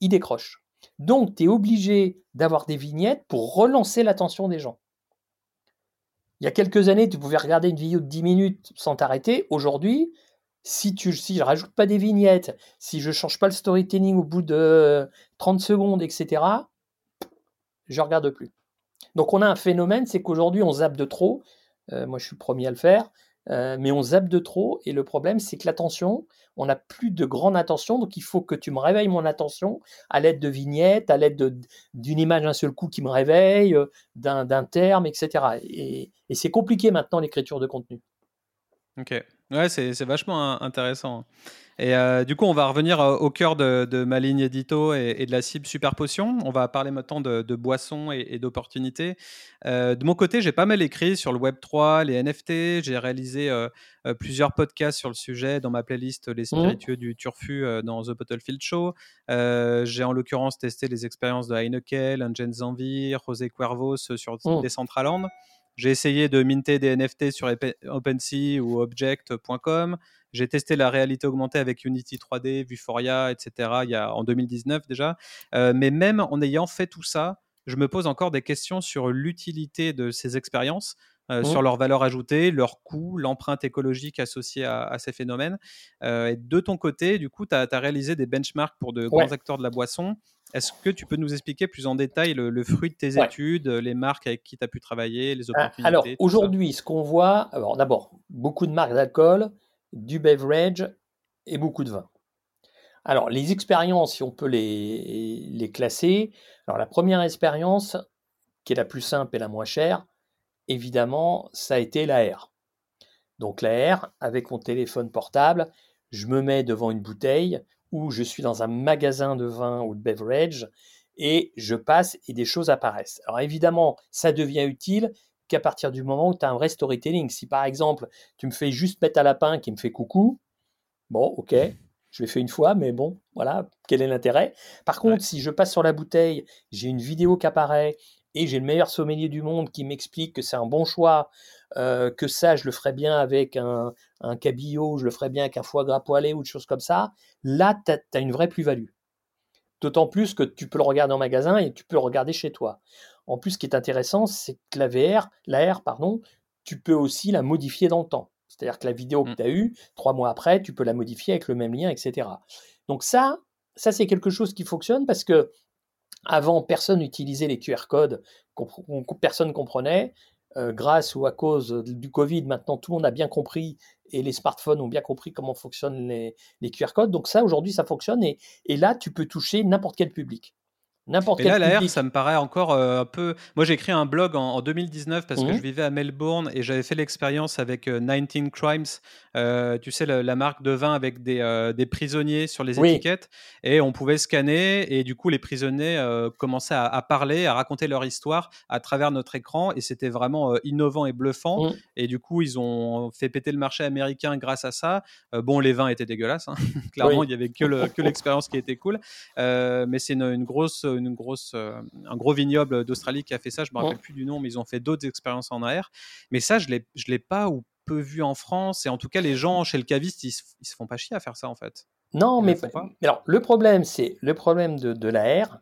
[SPEAKER 1] ils décrochent. Donc, tu es obligé d'avoir des vignettes pour relancer l'attention des gens. Il y a quelques années, tu pouvais regarder une vidéo de 10 minutes sans t'arrêter. Aujourd'hui, si tu si je rajoute pas des vignettes, si je change pas le storytelling au bout de 30 secondes, etc., je regarde plus. Donc on a un phénomène, c'est qu'aujourd'hui on zappe de trop. Euh, moi je suis le premier à le faire, euh, mais on zappe de trop. Et le problème c'est que l'attention, on n'a plus de grande attention. Donc il faut que tu me réveilles mon attention à l'aide de vignettes, à l'aide d'une image d'un seul coup qui me réveille, euh, d'un terme, etc. et c'est compliqué maintenant l'écriture de contenu.
[SPEAKER 2] Ok. Ouais, c'est vachement intéressant. Et euh, du coup, on va revenir euh, au cœur de, ma ligne édito et, de la cible Super Potion. On va parler maintenant de, boissons et, d'opportunités. Euh, de mon côté, j'ai pas mal écrit sur le Web 3, les NFT. J'ai réalisé plusieurs podcasts sur le sujet dans ma playlist Les mmh. Spiritueux du Turfu dans The Bottlefield Show. j'ai en l'occurrence testé les expériences de Heineken, Engine Zanvi, José Cuervos sur mmh. Decentraland. J'ai essayé de minter des NFT sur OpenSea ou Object.com. J'ai testé la réalité augmentée avec Unity 3D, Vuforia, etc. Il y a, en 2019 déjà. Euh, mais même en ayant fait tout ça, je me pose encore des questions sur l'utilité de ces expériences, euh, sur mmh. leur valeur ajoutée, leur coût, l'empreinte écologique associée à, ces phénomènes. Euh, et de ton côté, du coup, tu as, réalisé des benchmarks pour de grands acteurs de la boisson. Est-ce que tu peux nous expliquer plus en détail le, fruit de tes études, les marques avec qui tu as pu travailler, les ah, opportunités
[SPEAKER 1] Alors aujourd'hui, ce qu'on voit, alors d'abord, beaucoup de marques d'alcool, du beverage et beaucoup de vin. Alors les expériences, si on peut les, les classer, alors la première expérience, qui est la plus simple et la moins chère, évidemment, ça a été l'AR. Donc l'AR, avec mon téléphone portable, je me mets devant une bouteille, où je suis dans un magasin de vin ou de beverage et je passe et des choses apparaissent. Alors évidemment, ça devient utile qu'à partir du moment où tu as un vrai storytelling. Si par exemple, tu me fais juste mettre à lapin qui me fait coucou, bon, ok, je l'ai fait une fois, mais bon, voilà, quel est l'intérêt? Par contre, si je passe sur la bouteille, j'ai une vidéo qui apparaît et j'ai le meilleur sommelier du monde qui m'explique que c'est un bon choix, euh, que ça, je le ferais bien avec un, un cabillaud, je le ferais bien avec un foie gras poêlé ou des choses comme ça, là, tu as, une vraie plus-value. D'autant plus que tu peux le regarder en magasin et tu peux le regarder chez toi. En plus, ce qui est intéressant, c'est que la VR, la R, pardon, tu peux aussi la modifier dans le temps. C'est-à-dire que la vidéo que mmh. tu as eue, trois mois après, tu peux la modifier avec le même lien, etc. Donc ça, ça c'est quelque chose qui fonctionne parce que avant, personne n'utilisait les QR codes, personne ne comprenait. Euh, grâce ou à cause du Covid, maintenant tout le monde a bien compris et les smartphones ont bien compris comment fonctionnent les, QR codes. Donc ça, aujourd'hui, ça fonctionne et, et là, tu peux toucher n'importe quel public.
[SPEAKER 2] N'importe quel. là, ça me paraît encore euh, un peu. Moi, j'ai écrit un blog en, 2019 parce que mmh je vivais à Melbourne et j'avais fait l'expérience avec 19 euh, Crimes, euh, tu sais, la, marque de vin avec des, des prisonniers sur les étiquettes. Et on pouvait scanner et du coup, les prisonniers commençaient à, parler, à raconter leur histoire à travers notre écran et c'était vraiment innovant et bluffant. Mmh. Et du coup, ils ont fait péter le marché américain grâce à ça. bon, les vins étaient dégueulasses. Hein. Clairement, il n'y avait que l'expérience qui était cool. mais c'est une, une grosse une grosse, euh, un gros vignoble d'Australie qui a fait ça. Je me rappelle plus du nom, mais ils ont fait d'autres expériences en AR. Mais ça, je l'ai, je l'ai pas ou peu vu en France. Et en tout cas, les gens chez le caviste, ils, se font pas chier à faire ça en fait.
[SPEAKER 1] Non, mais, alors le problème, c'est le problème de, de l'AR,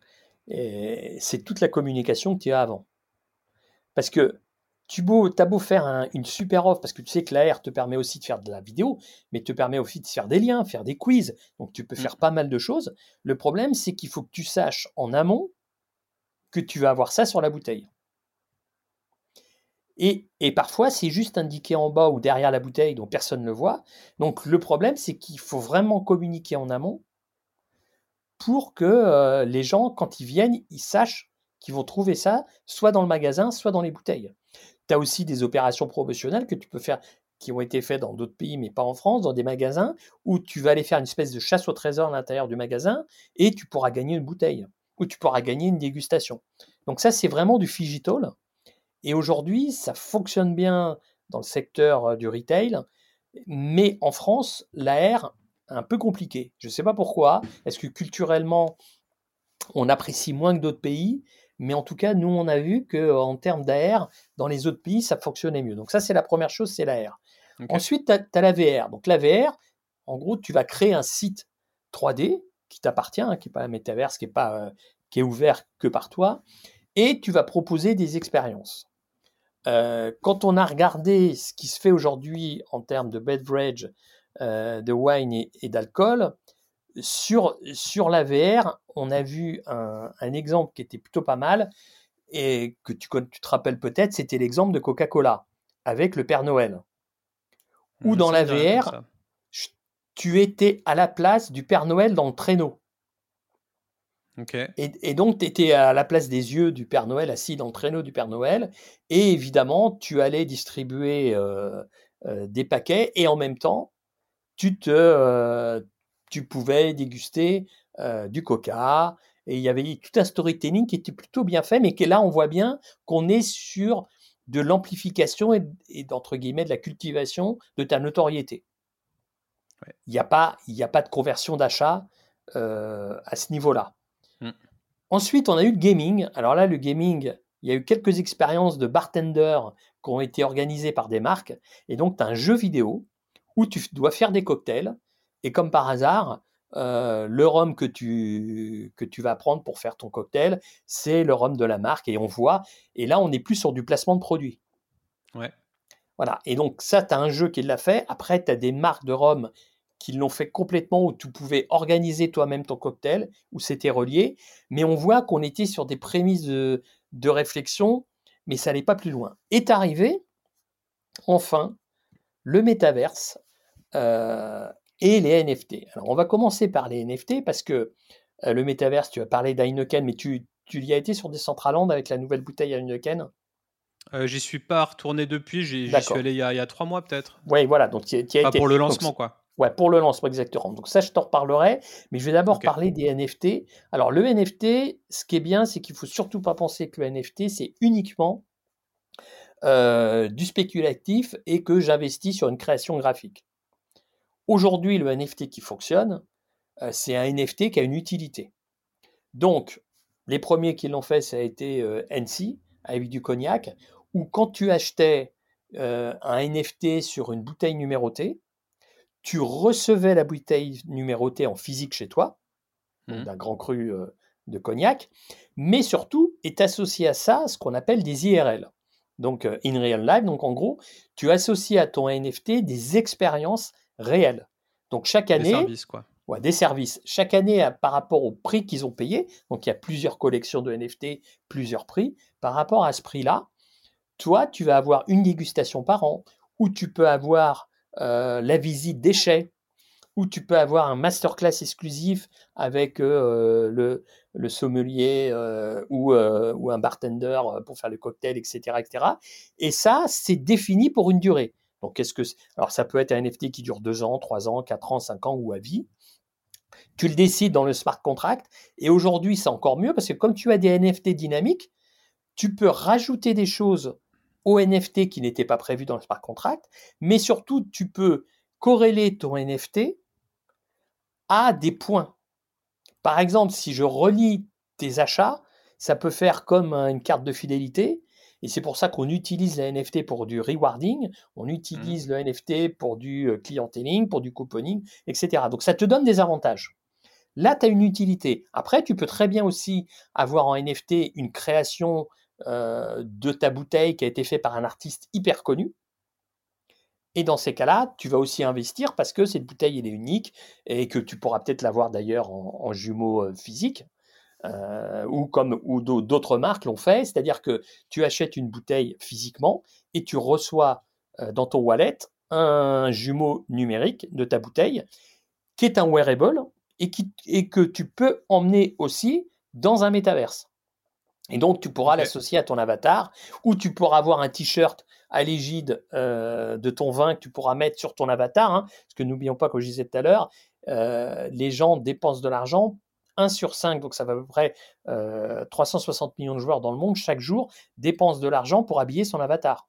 [SPEAKER 1] c'est toute la communication que tu as avant. Parce que tu beau, as beau faire une super offre, parce que tu sais que l'AR te permet aussi de faire de la vidéo, mais te permet aussi de faire des liens, faire des quiz, donc tu peux mmh. faire pas mal de choses. Le problème, c'est qu'il faut que tu saches en amont que tu vas avoir ça sur la bouteille. Et, et parfois, c'est juste indiqué en bas ou derrière la bouteille, donc personne ne le voit. Donc le problème, c'est qu'il faut vraiment communiquer en amont pour que euh, les gens, quand ils viennent, ils sachent qu'ils vont trouver ça soit dans le magasin, soit dans les bouteilles. Tu as aussi des opérations promotionnelles que tu peux faire qui ont été faites dans d'autres pays, mais pas en France, dans des magasins, où tu vas aller faire une espèce de chasse au trésor à l'intérieur du magasin et tu pourras gagner une bouteille, ou tu pourras gagner une dégustation. Donc ça, c'est vraiment du digital. Et aujourd'hui, ça fonctionne bien dans le secteur euh, du retail, mais en France, l'AR, un peu compliqué. Je ne sais pas pourquoi. Est-ce que culturellement, on apprécie moins que d'autres pays? Mais en tout cas, nous, on a vu qu'en termes d'AR, dans les autres pays, ça fonctionnait mieux. Donc ça, c'est la première chose, c'est l'AR. Ensuite, tu as, la VR. Donc la VR, en gros, tu vas créer un site 3D qui t'appartient, hein, qui n'est pas un métaverse, qui est, pas, euh, qui est ouvert que par toi, et tu vas proposer des expériences. Euh, quand on a regardé ce qui se fait aujourd'hui en termes de beverage, euh, de wine et d'alcool, sur, sur la VR, on a vu un, exemple qui était plutôt pas mal et que tu, tu te rappelles peut-être, c'était l'exemple de Coca-Cola avec le Père Noël. Où dans la VR, tu étais à la place du Père Noël dans le traîneau. Et, donc, tu étais à la place des yeux du Père Noël, assis dans le traîneau du Père Noël. Et évidemment, tu allais distribuer euh, des paquets et en même temps, tu, te, tu pouvais déguster du coca. Et il y avait tout un storytelling qui était plutôt bien fait, mais que là, on voit bien qu'on est sur de l'amplification et, d'entre guillemets de la cultivation de ta notoriété. Il n'y a, pas, a pas de conversion d'achat à ce niveau-là. Mmh. Ensuite, on a eu le gaming. Alors là, le gaming, il y a eu quelques expériences de bartender qui ont été organisées par des marques. Et donc, tu as un jeu vidéo où tu dois faire des cocktails. Et comme par hasard, euh, le rhum que tu, que tu vas prendre pour faire ton cocktail, c'est le rhum de la marque. Et on voit, et là, on n'est plus sur du placement de produit.
[SPEAKER 2] Ouais.
[SPEAKER 1] Voilà. Et donc, ça, tu as un jeu qui l'a fait. Après, tu as des marques de rhum qui l'ont fait complètement, où tu pouvais organiser toi-même ton cocktail, où c'était relié. Mais on voit qu'on était sur des prémices de, réflexion, mais ça n'allait pas plus loin. Est arrivé, enfin, le métaverse euh, et les NFT. Alors, on va commencer par les NFT parce que euh, le métaverse, tu as parlé d'Heineken, mais tu, tu y as été sur Decentraland avec la nouvelle bouteille Heineken?
[SPEAKER 2] Euh, J'y suis pas retourné depuis, j'y suis allé il y, a, trois mois peut-être.
[SPEAKER 1] Oui, voilà, donc tu y, as
[SPEAKER 2] Pour le lancement, quoi.
[SPEAKER 1] Ouais, pour le lancement exactement. Donc ça, je t'en reparlerai, mais je vais d'abord parler des NFT. Alors le NFT, ce qui est bien, c'est qu'il faut surtout pas penser que le NFT, c'est uniquement euh, du spéculatif et que j'investis sur une création graphique. Aujourd'hui, le NFT qui fonctionne, euh, c'est un NFT qui a une utilité. Donc, les premiers qui l'ont fait, ça a été euh, NC, avec du cognac, où quand tu achetais un NFT sur une bouteille numérotée, tu recevais la bouteille numérotée en physique chez toi, mmh. d'un grand cru euh, de cognac, mais surtout est associé à ça ce qu'on appelle des IRL. Donc euh, in real life, donc en gros, tu associes à ton NFT des expériences réelles. Donc chaque année, des
[SPEAKER 2] services quoi.
[SPEAKER 1] Ouais, des services. Chaque année, par rapport au prix qu'ils ont payé, donc il y a plusieurs collections de NFT, plusieurs prix. Par rapport à ce prix-là, toi, tu vas avoir une dégustation par an, ou tu peux avoir euh, la visite déchets, où tu peux avoir un masterclass exclusif avec euh, le, le, sommelier euh, ou, ou, un bartender pour faire le cocktail, etc. etc. Et ça, c'est défini pour une durée. Donc, qu'est-ce que Alors, ça peut être un NFT qui dure 2 ans, 3 ans, 4 ans, 5 ans ou à vie. Tu le décides dans le smart contract. Et aujourd'hui, c'est encore mieux parce que comme tu as des NFT dynamiques, tu peux rajouter des choses au NFT qui n'était pas prévu dans le smart contract, mais surtout tu peux corréler ton NFT à des points. Par exemple, si je relis tes achats, ça peut faire comme une carte de fidélité. Et c'est pour ça qu'on utilise la NFT pour du rewarding, on utilise mmh. le NFT pour du euh, clienteling, pour du couponing, etc. Donc ça te donne des avantages. Là, tu as une utilité. Après, tu peux très bien aussi avoir en NFT une création euh, de ta bouteille qui a été fait par un artiste hyper connu. Et dans ces cas-là, tu vas aussi investir parce que cette bouteille, elle est unique et que tu pourras peut-être l'avoir d'ailleurs en, jumeaux euh, physiques. Euh, ou comme ou d'autres marques l'ont fait, c'est-à-dire que tu achètes une bouteille physiquement et tu reçois dans ton wallet un jumeau numérique de ta bouteille qui est un wearable et, qui, et que tu peux emmener aussi dans un métaverse. Et donc, tu pourras l'associer à ton avatar, ou tu pourras avoir un t-shirt à l'égide euh, de ton vin que tu pourras mettre sur ton avatar. Hein, parce que n'oublions pas, comme je disais tout à l'heure, euh, les gens dépensent de l'argent. 1 sur 5, donc ça va à peu près 360 euh, millions de joueurs dans le monde, chaque jour dépensent de l'argent pour habiller son avatar.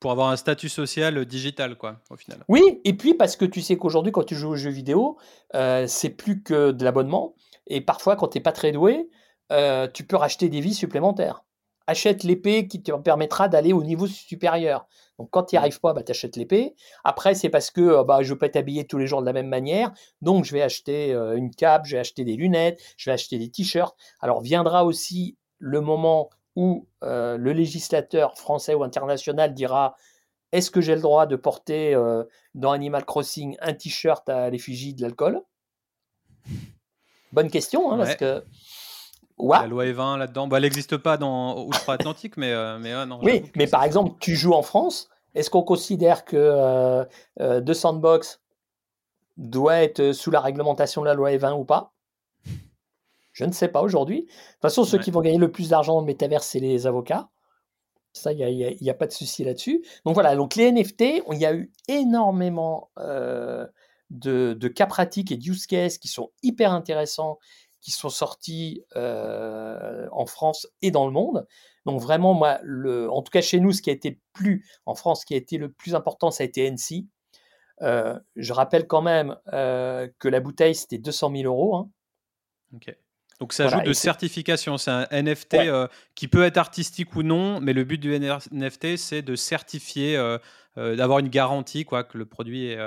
[SPEAKER 2] Pour avoir un statut social digital, quoi, au final.
[SPEAKER 1] Oui, et puis parce que tu sais qu'aujourd'hui, quand tu joues aux jeux vidéo, c'est plus que de l'abonnement. Et parfois, quand tu n'es pas très doué, euh, tu peux racheter des vies supplémentaires. Achète l'épée qui te permettra d'aller au niveau supérieur. Donc quand tu n'y arrives pas, bah, tu achètes l'épée. Après, c'est parce que euh, bah, je ne veux pas t'habiller tous les jours de la même manière. Donc je vais acheter euh, une cape, je vais acheter des lunettes, je vais acheter des t-shirts. Alors viendra aussi le moment où le législateur français ou international dira est-ce que j'ai le droit de porter dans Animal Crossing un t-shirt à l'effigie de l'alcool? Bonne question, hein, parce que
[SPEAKER 2] la loi E20 là-dedans, bah, elle n'existe pas dans outre-Atlantique, mais, euh, mais non.
[SPEAKER 1] Oui, mais par exemple, tu joues en France, est-ce qu'on considère que euh, euh, The Sandbox doit être sous la réglementation de la loi E20 ou pas? Je ne sais pas aujourd'hui. De toute façon, ceux qui vont gagner le plus d'argent dans le métaverse, c'est les avocats. Ça, il n'y a, pas de souci là-dessus. Donc voilà, donc les NFT, il y a eu énormément de, de, cas pratiques et d'use cases qui sont hyper intéressants, qui sont sortis en France et dans le monde. Donc vraiment, moi, le, en tout cas chez nous, ce qui a été plus, en France, ce qui a été le plus important, ça a été NC. je rappelle quand même que la bouteille, c'était 200 000 euros. Hein.
[SPEAKER 2] Ok. Donc ça joue de certification. C'est un NFT euh, qui peut être artistique ou non, mais le but du NFT, c'est de certifier, euh, euh, d'avoir une garantie quoi, que le produit est,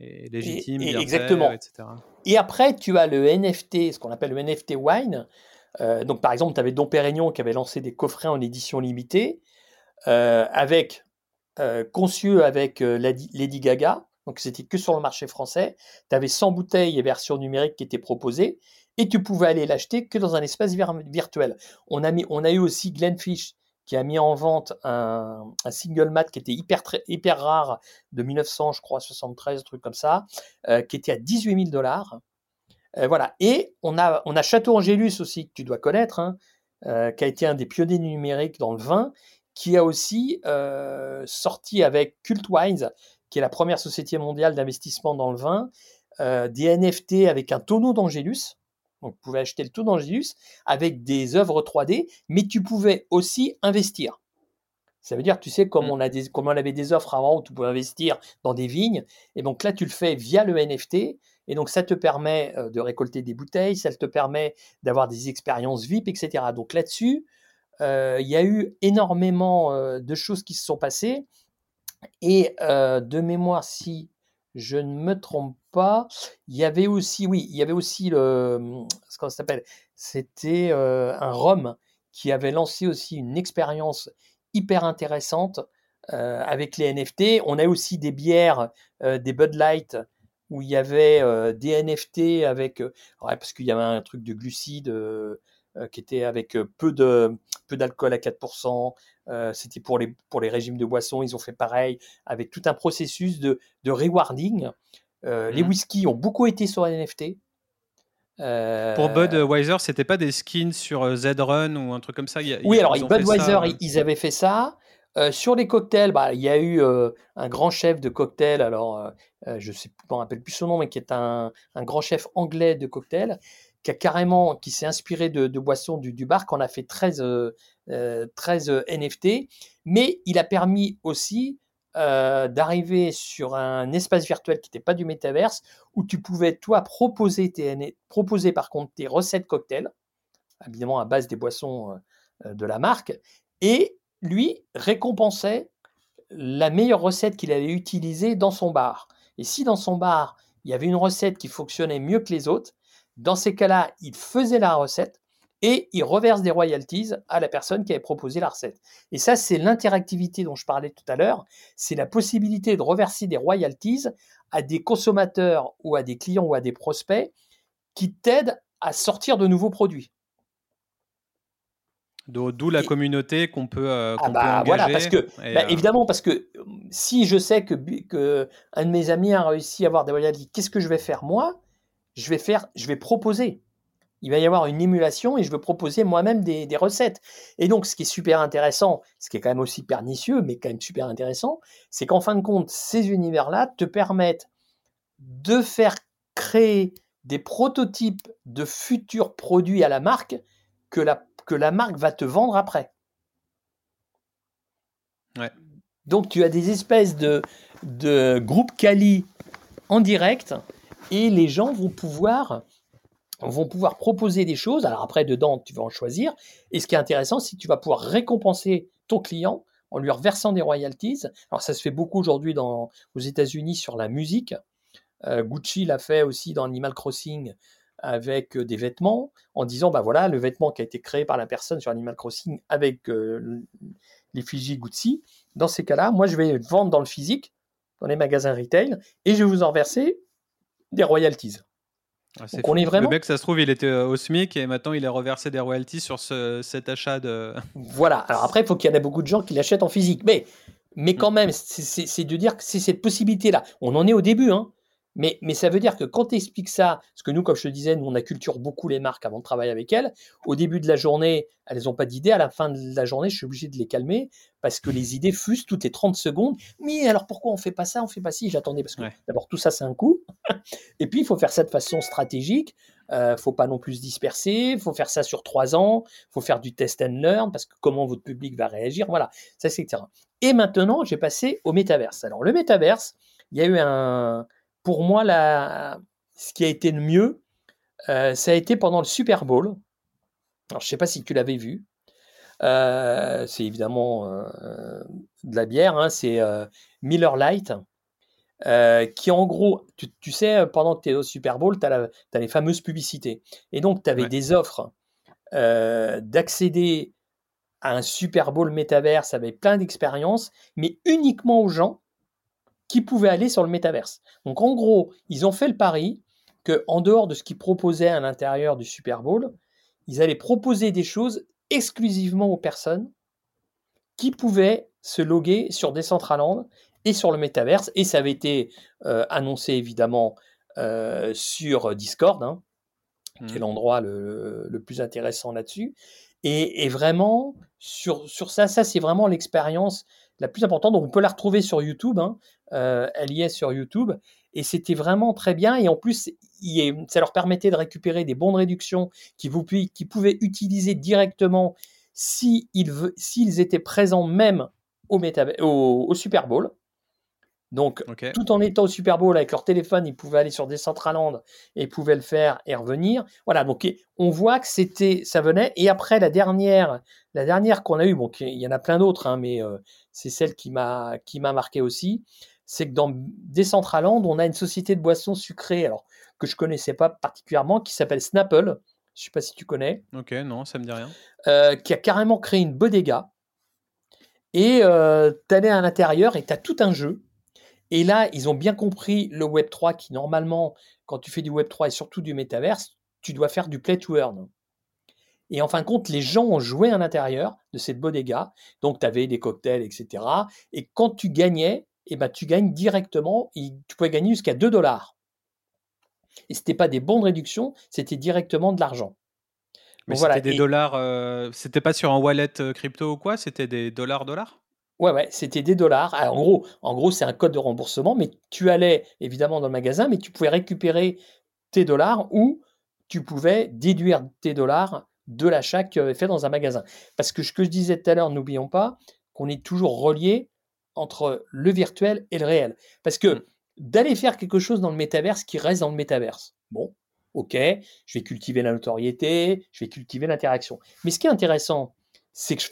[SPEAKER 2] légitime,
[SPEAKER 1] et, exactement. etc. Et après, tu as le NFT, ce qu'on appelle le NFT Wine. donc par exemple, tu avais Dom Pérignon qui avait lancé des coffrets en édition limitée, avec conçus avec Lady Gaga. Donc c'était que sur le marché français. Tu avais 100 bouteilles et versions numériques qui étaient proposées et tu pouvais aller l'acheter que dans un espace virtuel. On a, mis, on a eu aussi Glenfish qui a mis en vente un, single mat qui était hyper, hyper rare de 1900, je crois, 73, un truc comme ça, euh, qui était à 18 000 dollars. Euh, voilà. Et on a, on a Château Angélus aussi, que tu dois connaître, hein, euh, qui a été un des pionniers numériques dans le vin, qui a aussi sorti avec Cult Wines, qui est la première société mondiale d'investissement dans le vin, des NFT avec un tonneau d'Angélus. Donc, tu pouvais acheter le tout d'Angélus avec des œuvres 3D, mais tu pouvais aussi investir. Ça veut dire, tu sais, comme, mmh. on, a des, comme on avait des offres avant où tu pouvais investir dans des vignes, et donc là, tu le fais via le NFT, et donc ça te permet euh, de récolter des bouteilles, ça te permet d'avoir des expériences VIP, etc. Donc là-dessus, euh, il y a eu énormément euh, de choses qui se sont passées, et de mémoire, si je ne me trompe pas. Il y avait aussi, oui, il y avait aussi le, ce qu'on s'appelle, c'était un Rome qui avait lancé aussi une expérience hyper intéressante avec les NFT. On a aussi des bières, des Bud Light où il y avait des NFT avec, parce qu'il y avait un truc de glucides qui était avec peu de peu d'alcool à 4%, euh, c'était pour les, pour les régimes de boissons, ils ont fait pareil, avec tout un processus de, de rewarding. Euh, les mmh. whiskies ont beaucoup été sur NFT.
[SPEAKER 2] Euh, pour Budweiser, c'était pas des skins sur Z-Run ou un truc comme ça
[SPEAKER 1] Oui, alors Budweiser, ils avaient fait ça. sur les cocktails, bah, il y a eu un grand chef de cocktail, alors je ne me rappelle plus son nom, mais qui est un, un grand chef anglais de cocktail, qui a carrément, qui s'est inspiré de, boissons du, bar, qu'on a fait 13, 13 NFT, mais il a permis aussi euh, d'arriver sur un espace virtuel qui n'était pas du métaverse, où tu pouvais, toi, proposer, tes, proposer par contre tes recettes cocktails, évidemment à base des boissons euh, de la marque, et lui récompensait la meilleure recette qu'il avait utilisée dans son bar. Et si dans son bar, il y avait une recette qui fonctionnait mieux que les autres, dans ces cas-là, il faisait la recette et il reverse des royalties à la personne qui avait proposé la recette. Et ça, c'est l'interactivité dont je parlais tout à l'heure. C'est la possibilité de reverser des royalties à des consommateurs ou à des clients ou à des prospects qui t'aident à sortir de nouveaux produits.
[SPEAKER 2] D'où la communauté qu'on peut, euh,
[SPEAKER 1] ah bah, Voilà, parce que, bah, euh, évidemment, parce que si je sais que, que un de mes amis a réussi à avoir des royalties, qu'est-ce que je vais faire moi? Je vais faire, je vais proposer. Il va y avoir une émulation et je vais proposer moi-même des, recettes. Et donc, ce qui est super intéressant, ce qui est quand même aussi pernicieux, mais quand même super intéressant, c'est qu'en fin de compte, ces univers-là te permettent de faire créer des prototypes de futurs produits à la marque que la, que la marque va te vendre après. Donc, tu as des espèces de, de groupes Cali en direct et les gens vont pouvoir vont pouvoir proposer des choses. Alors après, dedans, tu vas en choisir. Et ce qui est intéressant, c'est que tu vas pouvoir récompenser ton client en lui reversant des royalties. Alors ça se fait beaucoup aujourd'hui aux États-Unis sur la musique. Euh, Gucci l'a fait aussi dans Animal Crossing avec euh, des vêtements, en disant, bah voilà, le vêtement qui a été créé par la personne sur Animal Crossing avec euh, l'effigie Gucci. Dans ces cas-là, moi, je vais vendre dans le physique, dans les magasins retail, et je vais vous en reverser des royalties.
[SPEAKER 2] Ah, on est vraiment... Le mec, ça se trouve, il était euh, au SMIC et maintenant il a reversé des royalties sur ce, cet achat de.
[SPEAKER 1] Voilà. Alors après, il faut qu'il y en ait beaucoup de gens qui l'achètent en physique. Mais, mais quand mm. même, c'est de dire que c'est cette possibilité-là. On en est au début, hein. Mais, mais ça veut dire que quand tu expliques ça, parce que nous, comme je te disais, nous, on a culture beaucoup les marques avant de travailler avec elles. Au début de la journée, elles n'ont pas d'idées. À la fin de la journée, je suis obligé de les calmer parce que les idées fusent toutes les 30 secondes. Mais alors pourquoi on fait pas ça? On fait pas ci J'attendais parce que d'abord, tout ça, c'est un coût. Et puis, il faut faire ça de façon stratégique. Euh, faut pas non plus se disperser, faut faire ça sur trois ans, faut faire du test and learn parce que comment votre public va réagir, voilà, ça c'est etc. Et maintenant, j'ai passé au métaverse. Alors le métaverse, il y a eu un, pour moi, la, ce qui a été le mieux, euh, ça a été pendant le Super Bowl. Alors je sais pas si tu l'avais vu. Euh, c'est évidemment euh, de la bière, hein, c'est Miller Lite. Euh, qui en gros, tu, sais, pendant que tu es au Super Bowl, tu as, les fameuses publicités. Et donc, tu avais des offres d'accéder à un Super Bowl métaverse avec plein d'expériences, mais uniquement aux gens qui pouvaient aller sur le métaverse. Donc, en gros, ils ont fait le pari que en dehors de ce qu'ils proposaient à l'intérieur du Super Bowl, ils allaient proposer des choses exclusivement aux personnes qui pouvaient se loguer sur Decentraland et sur le métaverse. Et ça avait été euh, annoncé évidemment euh, sur Discord, hein, qui est mmh. l'endroit le, plus intéressant là-dessus. Et, vraiment, sur, sur ça, ça c'est vraiment l'expérience la plus importante. Donc on peut la retrouver sur YouTube, hein. euh, elle y est sur YouTube. Et c'était vraiment très bien. Et en plus, ça leur permettait de récupérer des bons de réduction qu'ils qui pouvaient utiliser directement s'ils si étaient présents même au Super Bowl. Donc, tout en étant au Super Bowl avec leur téléphone, ils pouvaient aller sur des Decentraland et ils pouvaient le faire et revenir. Voilà, donc on voit que c'était, ça venait. Et après, la dernière, la dernière qu'on a eue, bon, il y en a plein d'autres, hein, mais euh, c'est celle qui m'a, qui m'a marqué aussi, c'est que dans Decentraland, on a une société de boissons sucrées, alors que je connaissais pas particulièrement, qui s'appelle Snapple. Je sais pas si tu connais.
[SPEAKER 2] Ok, non, ça me dit rien.
[SPEAKER 1] Euh, qui a carrément créé une bodega. Et euh, tu allais à l'intérieur et tu as tout un jeu et là, ils ont bien compris le Web 3 qui, normalement, quand tu fais du Web 3 et surtout du métaverse, tu dois faire du play to earn. Et en fin de compte, les gens ont joué à l'intérieur de cette bodega. Donc, tu avais des cocktails, etc. Et quand tu gagnais, eh ben, tu gagnes directement. tu pouvais gagner jusqu'à 2 dollars. Et ce n'était pas des bons de réduction, c'était directement de l'argent.
[SPEAKER 2] Mais c'était des dollars, euh, c'était pas sur un wallet euh, crypto ou quoi? C'était des dollars dollars?
[SPEAKER 1] Ouais, ouais, c'était des dollars. en gros, en gros, c'est un code de remboursement, mais tu allais évidemment dans le magasin, mais tu pouvais récupérer tes dollars ou tu pouvais déduire tes dollars de l'achat que tu avais fait dans un magasin. Parce que ce que je disais tout à l'heure, n'oublions pas qu'on est toujours relié entre le virtuel et le réel. Parce que mmh. d'aller faire quelque chose dans le métaverse qui reste dans le métaverse, bon, ok, je vais cultiver la notoriété, je vais cultiver l'interaction. Mais ce qui est intéressant, c'est que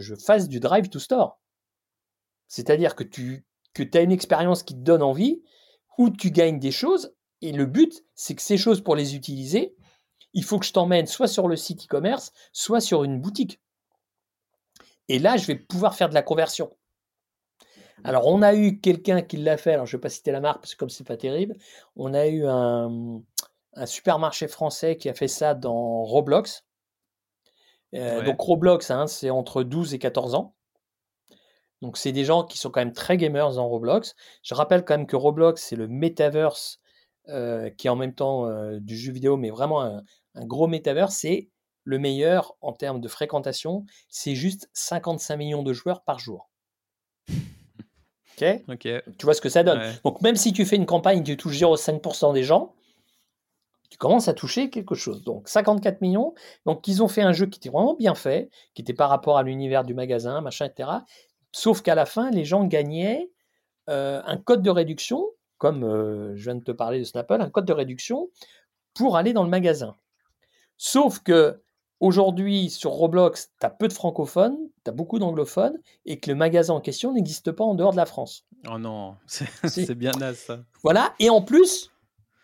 [SPEAKER 1] je fasse du drive to store. C'est-à-dire que tu as une expérience qui te donne envie, où tu gagnes des choses, et le but, c'est que ces choses, pour les utiliser, il faut que je t'emmène soit sur le site e-commerce, soit sur une boutique. Et là, je vais pouvoir faire de la conversion. Alors, on a eu quelqu'un qui l'a fait, alors je ne vais pas citer la marque parce que comme c'est pas terrible, on a eu un supermarché français qui a fait ça dans Roblox. Euh, donc Roblox, hein, c'est entre 12 et 14 ans. Donc c'est des gens qui sont quand même très gamers dans Roblox. Je rappelle quand même que Roblox, c'est le metaverse euh, qui est en même temps euh, du jeu vidéo, mais vraiment un, gros metaverse. C'est le meilleur en termes de fréquentation. C'est juste 55 millions de joueurs par jour. Ok? Tu vois ce que ça donne? Donc même si tu fais une campagne, tu touches 0,5% des gens, tu commences à toucher quelque chose. Donc 54 millions. Donc ils ont fait un jeu qui était vraiment bien fait, qui était par rapport à l'univers du magasin, machin, etc. Sauf qu'à la fin, les gens gagnaient euh, un code de réduction, comme euh, je viens de te parler de Snapple, un code de réduction pour aller dans le magasin. Sauf que aujourd'hui, sur Roblox, tu as peu de francophones, tu as beaucoup d'anglophones, et que le magasin en question n'existe pas en dehors de la France.
[SPEAKER 2] Oh non, c'est bien naze ça.
[SPEAKER 1] Voilà, et en plus,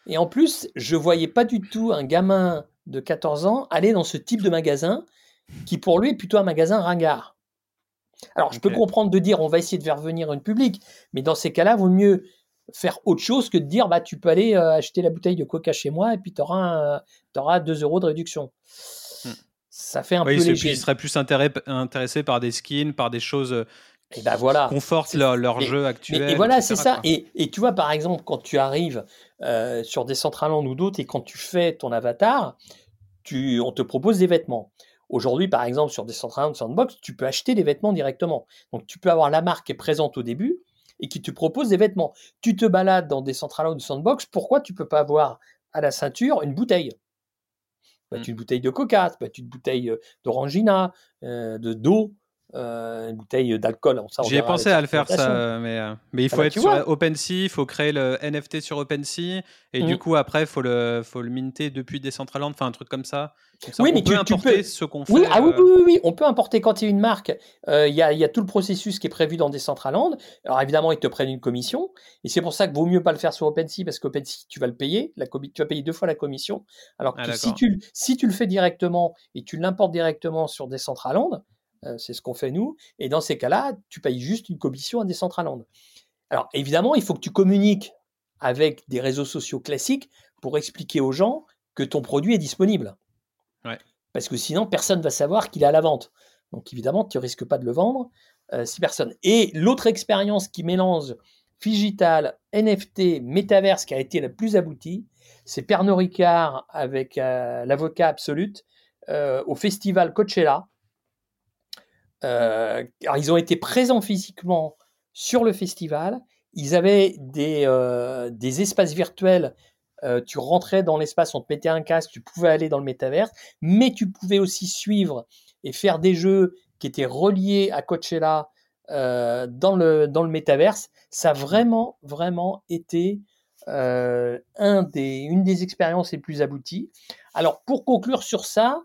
[SPEAKER 1] et en plus, je voyais pas du tout un gamin de 14 ans aller dans ce type de magasin qui pour lui est plutôt un magasin ringard. Alors, je peux comprendre de dire on va essayer de faire venir une public, mais dans ces cas-là, vaut mieux faire autre chose que de dire bah tu peux aller euh, acheter la bouteille de coca chez moi et puis tu auras, auras 2 euros de réduction. Hmm. Ça fait un peu léger.
[SPEAKER 2] il serait plus intéressé par des skins, par des choses
[SPEAKER 1] et ben voilà.
[SPEAKER 2] confortent leur, leur jeu actuel.
[SPEAKER 1] Et, voilà, c'est ça. Et, et, tu vois, par exemple, quand tu arrives euh, sur Decentraland ou d'autres et quand tu fais ton avatar, tu, on te propose des vêtements. Aujourd'hui, par exemple, sur Decentraland Sandbox, tu peux acheter des vêtements directement. Donc, tu peux avoir la marque qui est présente au début et qui te propose des vêtements. Tu te balades dans Decentraland Sandbox, pourquoi tu peux pas avoir à la ceinture une bouteille? Mmh. une bouteille de coca, une bouteille euh, d'orangina, euh, de d'eau, euh, une bouteille d'alcool.
[SPEAKER 2] J'ai pensé à le faire ça, mais, euh, mais il faut ah bah, être sur OpenSea, il faut créer le NFT sur OpenSea, et du mmh. coup après il faut le, faut le minter depuis Decentraland, enfin un truc comme ça.
[SPEAKER 1] oui, mais tu, importer peux... ce qu'on oui, fait. Ah oui, euh, oui, oui, on peut importer quand il y a une marque. Il y, a, y, a, tout le processus qui est prévu dans Decentraland. Alors évidemment, ils te prennent une commission, et c'est pour ça que vaut mieux pas le faire sur OpenSea parce qu'OpenSea tu vas le payer, la tu vas payer deux fois la commission. Alors que ah, si tu si tu le fais directement et tu l'importes directement sur Decentraland, c'est ce qu'on fait nous. Et dans ces cas-là, tu payes juste une commission à Decentraland. Alors évidemment, il faut que tu communiques avec des réseaux sociaux classiques pour expliquer aux gens que ton produit est disponible. Parce que sinon, personne ne va savoir qu'il est à la vente. Donc évidemment, tu ne risques pas de le vendre euh, si personne. Et l'autre expérience qui mélange digital, NFT, métaverse qui a été la plus aboutie, c'est Pernod Ricard avec euh, l'avocat absolute au festival Coachella euh, ils ont été présents physiquement sur le festival. Ils avaient des, euh, des espaces virtuels. Euh, tu rentrais dans l'espace, on te mettait un casque, tu pouvais aller dans le métaverse, mais tu pouvais aussi suivre et faire des jeux qui étaient reliés à Coachella dans le dans le métaverse. Ça a vraiment vraiment été un des, une des expériences les plus abouties. Alors pour conclure sur ça,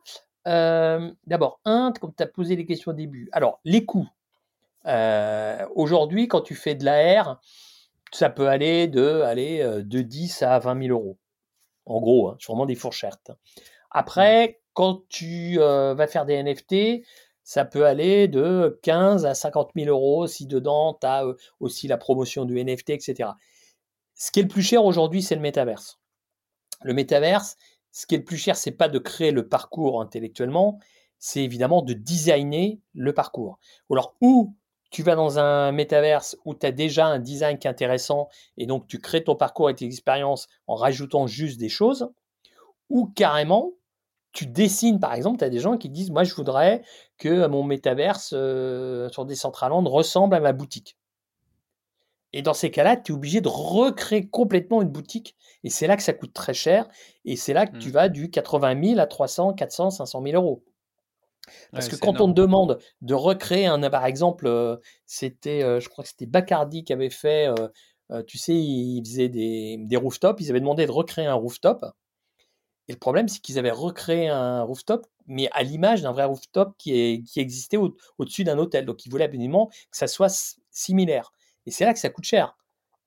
[SPEAKER 1] euh, d'abord, un, comme tu as posé les questions au début. Alors, les coûts. Euh, aujourd'hui, quand tu fais de l'AR, ça peut aller de, aller euh, de 10 à 20 000 euros. En gros, hein, sûrement des fourchettes. Après, quand tu vas faire des NFT, ça peut aller de 15 à 50 000 euros si dedans tu as aussi la promotion du NFT, etc. Ce qui est le plus cher aujourd'hui, c'est le métaverse. Le métaverse, ce qui est le plus cher, c'est pas de créer le parcours intellectuellement, c'est évidemment de designer le parcours. alors, ou tu vas dans un métaverse où tu as déjà un design qui est intéressant et donc tu crées ton parcours et tes expériences en rajoutant juste des choses, ou carrément, tu dessines, par exemple, tu as des gens qui disent, moi je voudrais que mon métaverse euh, sur Decentraland ressemble à ma boutique. Et dans ces cas-là, tu es obligé de recréer complètement une boutique. Et c'est là que ça coûte très cher. Et c'est là que tu mmh. vas du 80 000 à 300, 400, 500 000 euros. Parce que quand on te demande de recréer un, par exemple, euh, c'était, euh, je crois que c'était Bacardi qui avait fait, euh, tu sais, ils faisaient des, des rooftops, ils avaient demandé de recréer un rooftop. Et le problème, c'est qu'ils avaient recréé un rooftop, mais à l'image d'un vrai rooftop qui, est, qui existait au-dessus d'un hôtel. Donc, ils voulaient absolument que ça soit similaire. Et c'est là que ça coûte cher.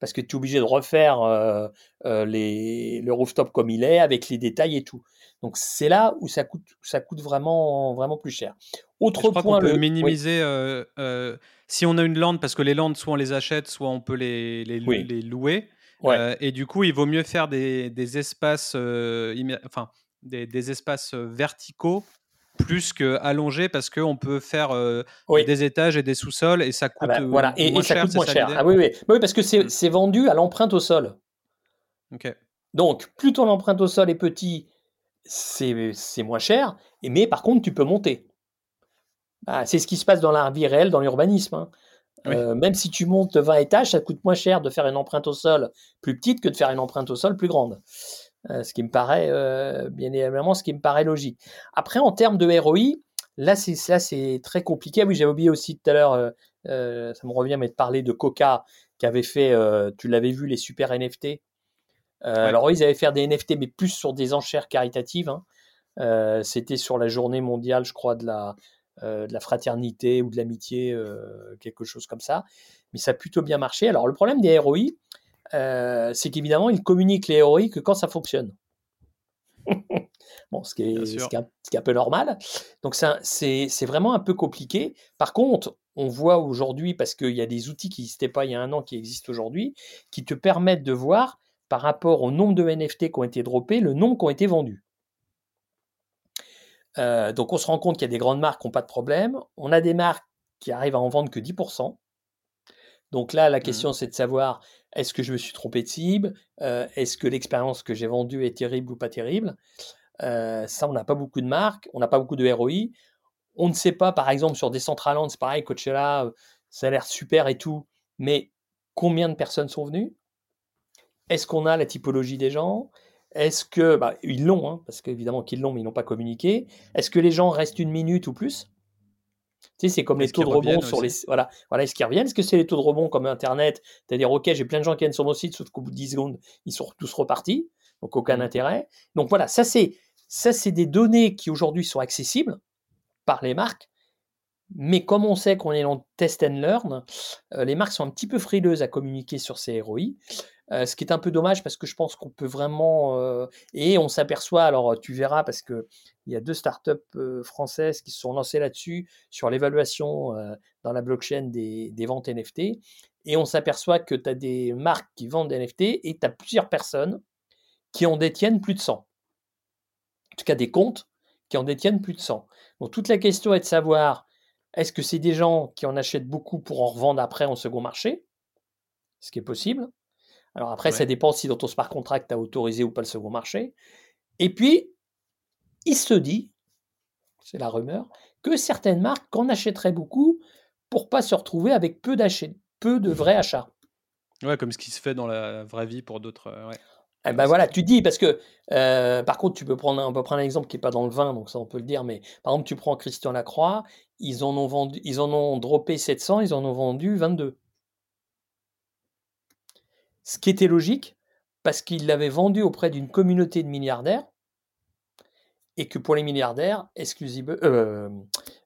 [SPEAKER 1] Parce que tu es obligé de refaire euh, euh, les, le rooftop comme il est, avec les détails et tout. Donc c'est là où ça coûte, ça coûte vraiment, vraiment plus cher.
[SPEAKER 2] Autre point, on peut minimiser euh, si on a une lande, parce que les landes, soit on les achète, soit on peut les, les, les louer. et du coup, il vaut mieux faire des, des espaces, enfin, des, des, espaces verticaux plus que allongé parce qu'on peut faire euh, des étages et des sous-sols et ça ah coûte
[SPEAKER 1] bah, voilà. et, moins ça cher, coûte moins cher. Ah oui, oui. oui, parce que mmh. c'est vendu à l'empreinte au sol. Donc, plus ton empreinte au sol est petit, c'est moins cher, mais par contre, tu peux monter. Ah, c'est ce qui se passe dans la vie réelle, dans l'urbanisme. Hein. Euh, même si tu montes 20 étages, ça coûte moins cher de faire une empreinte au sol plus petite que de faire une empreinte au sol plus grande. Euh, ce qui me paraît, euh, bien évidemment, ce qui me paraît logique. Après, en termes de ROI, là, c'est très compliqué. Oui, j'avais oublié aussi tout à l'heure, euh, ça me revient, mais de parler de Coca qui avait fait, tu l'avais vu, les super NFT. Alors, ils avaient fait des NFT, mais plus sur des enchères caritatives. Hein. C'était sur la journée mondiale, je crois, de la, de la fraternité ou de l'amitié, quelque chose comme ça. Mais ça a plutôt bien marché. Alors, le problème des ROI, euh, c'est qu'évidemment, ils communiquent les héroïques que quand ça fonctionne. bon, ce qui, est, ce, qui est un, peu normal. Donc, c'est vraiment un peu compliqué. Par contre, on voit aujourd'hui, parce qu'il y a des outils qui n'existaient pas il y a un an, qui existent aujourd'hui, qui te permettent de voir, par rapport au nombre de NFT qui ont été droppés, le nombre qui ont été vendus. Euh, donc, on se rend compte qu'il y a des grandes marques qui n'ont pas de problème. On a des marques qui arrivent à en vendre que 10%. Donc là, la
[SPEAKER 2] Mmh.
[SPEAKER 1] question, c'est de savoir est-ce que je me suis trompé de cible euh, Est-ce que l'expérience que j'ai vendue est terrible ou pas terrible Euh, Ça, on n'a pas beaucoup de marques, on n'a pas beaucoup de ROI. On ne sait pas, par exemple, sur des Centraland, c'est pareil, Coachella, euh, ça a l'air super et tout, mais combien de personnes sont venues? Est-ce qu'on a la typologie des gens? Est-ce que, bah, ils l'ont, hein, parce qu'évidemment qu'ils l'ont, mais ils n'ont pas communiqué. Est-ce que les gens restent une minute ou plus? Tu sais, c'est comme les taux de rebond sur les. Voilà, voilà est-ce qu'ils reviennent? Est-ce que c'est les taux de rebond comme Internet? C'est-à-dire, OK, j'ai plein de gens qui viennent sur mon site, sauf qu'au bout de 10 secondes, ils sont tous repartis. Donc, aucun
[SPEAKER 2] Mmh.
[SPEAKER 1] intérêt. Donc, voilà, ça, c'est, ça, c'est des données qui aujourd'hui sont accessibles par les marques. Mais comme on sait qu'on est dans test and learn, euh, les marques sont un petit peu frileuses à communiquer sur ces ROI. Euh, ce qui est un peu dommage parce que je pense qu'on peut vraiment. euh, et on s'aperçoit, alors tu verras, parce qu'il y a deux startups euh, françaises qui se sont lancées là-dessus, sur l'évaluation euh, dans la blockchain des, des ventes NFT. Et on s'aperçoit que tu as des marques qui vendent des NFT et tu as plusieurs personnes qui en détiennent plus de 100. En tout cas, des comptes qui en détiennent plus de 100. Donc toute la question est de savoir est-ce que c'est des gens qui en achètent beaucoup pour en revendre après en second marché? Ce qui est possible. Alors après, ça dépend si dans ton smart contract, tu as autorisé ou pas le second marché. Et puis, il se dit, c'est la rumeur, que certaines marques en achèteraient beaucoup pour pas se retrouver avec peu peu de vrais achats.
[SPEAKER 2] Ouais, comme ce qui se fait dans la vraie vie pour d'autres. euh, ouais.
[SPEAKER 1] Eh ben voilà, tu dis parce que euh, par contre, tu peux prendre, on peut prendre un exemple qui est pas dans le vin, donc ça on peut le dire, mais par exemple, tu prends Christian Lacroix, ils en ont vendu, ils en ont droppé 700, ils en ont vendu 22. Ce qui était logique parce qu'ils l'avaient vendu auprès d'une communauté de milliardaires et que pour les milliardaires, exclusive, euh,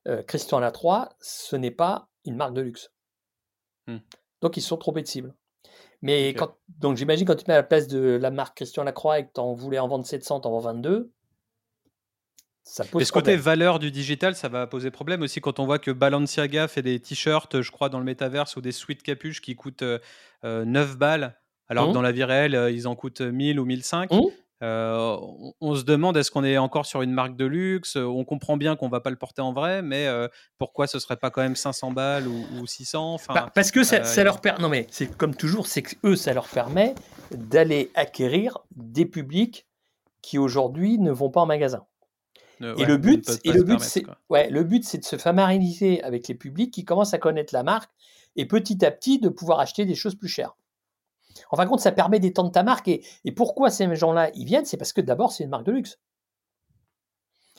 [SPEAKER 1] euh, Christian Lacroix, ce n'est pas une marque de luxe.
[SPEAKER 2] Hmm.
[SPEAKER 1] Donc ils sont trompés de cible. Mais quand, donc j'imagine quand tu te mets à la place de la marque Christian Lacroix et que tu en voulais en vendre 700, tu en vends 22, ça pose
[SPEAKER 2] Et ce côté valeur du digital, ça va poser problème aussi quand on voit que Balenciaga fait des t-shirts, je crois, dans le métaverse ou des suites capuches qui coûtent euh, euh, 9 balles, alors que
[SPEAKER 1] Mmh.
[SPEAKER 2] dans la vie réelle, euh, ils en coûtent 1000 ou 1005.
[SPEAKER 1] Mmh.
[SPEAKER 2] Euh, on, on se demande est-ce qu'on est encore sur une marque de luxe? On comprend bien qu'on va pas le porter en vrai, mais euh, pourquoi ce serait pas quand même 500 balles ou, ou 600 enfin,
[SPEAKER 1] Bah, parce que ça,
[SPEAKER 2] euh,
[SPEAKER 1] ça leur permet. Non, mais c'est comme toujours, c'est que eux, ça leur permet d'aller acquérir des publics qui aujourd'hui ne vont pas en magasin.
[SPEAKER 2] euh,
[SPEAKER 1] Et
[SPEAKER 2] ouais,
[SPEAKER 1] le but, et le but, c'est ouais, le but, c'est de se familiariser avec les publics qui commencent à connaître la marque et petit à petit de pouvoir acheter des choses plus chères. En fin de compte, ça permet d'étendre ta marque. Et, pourquoi ces gens-là, ils viennent C'est parce que d'abord, c'est une marque de luxe.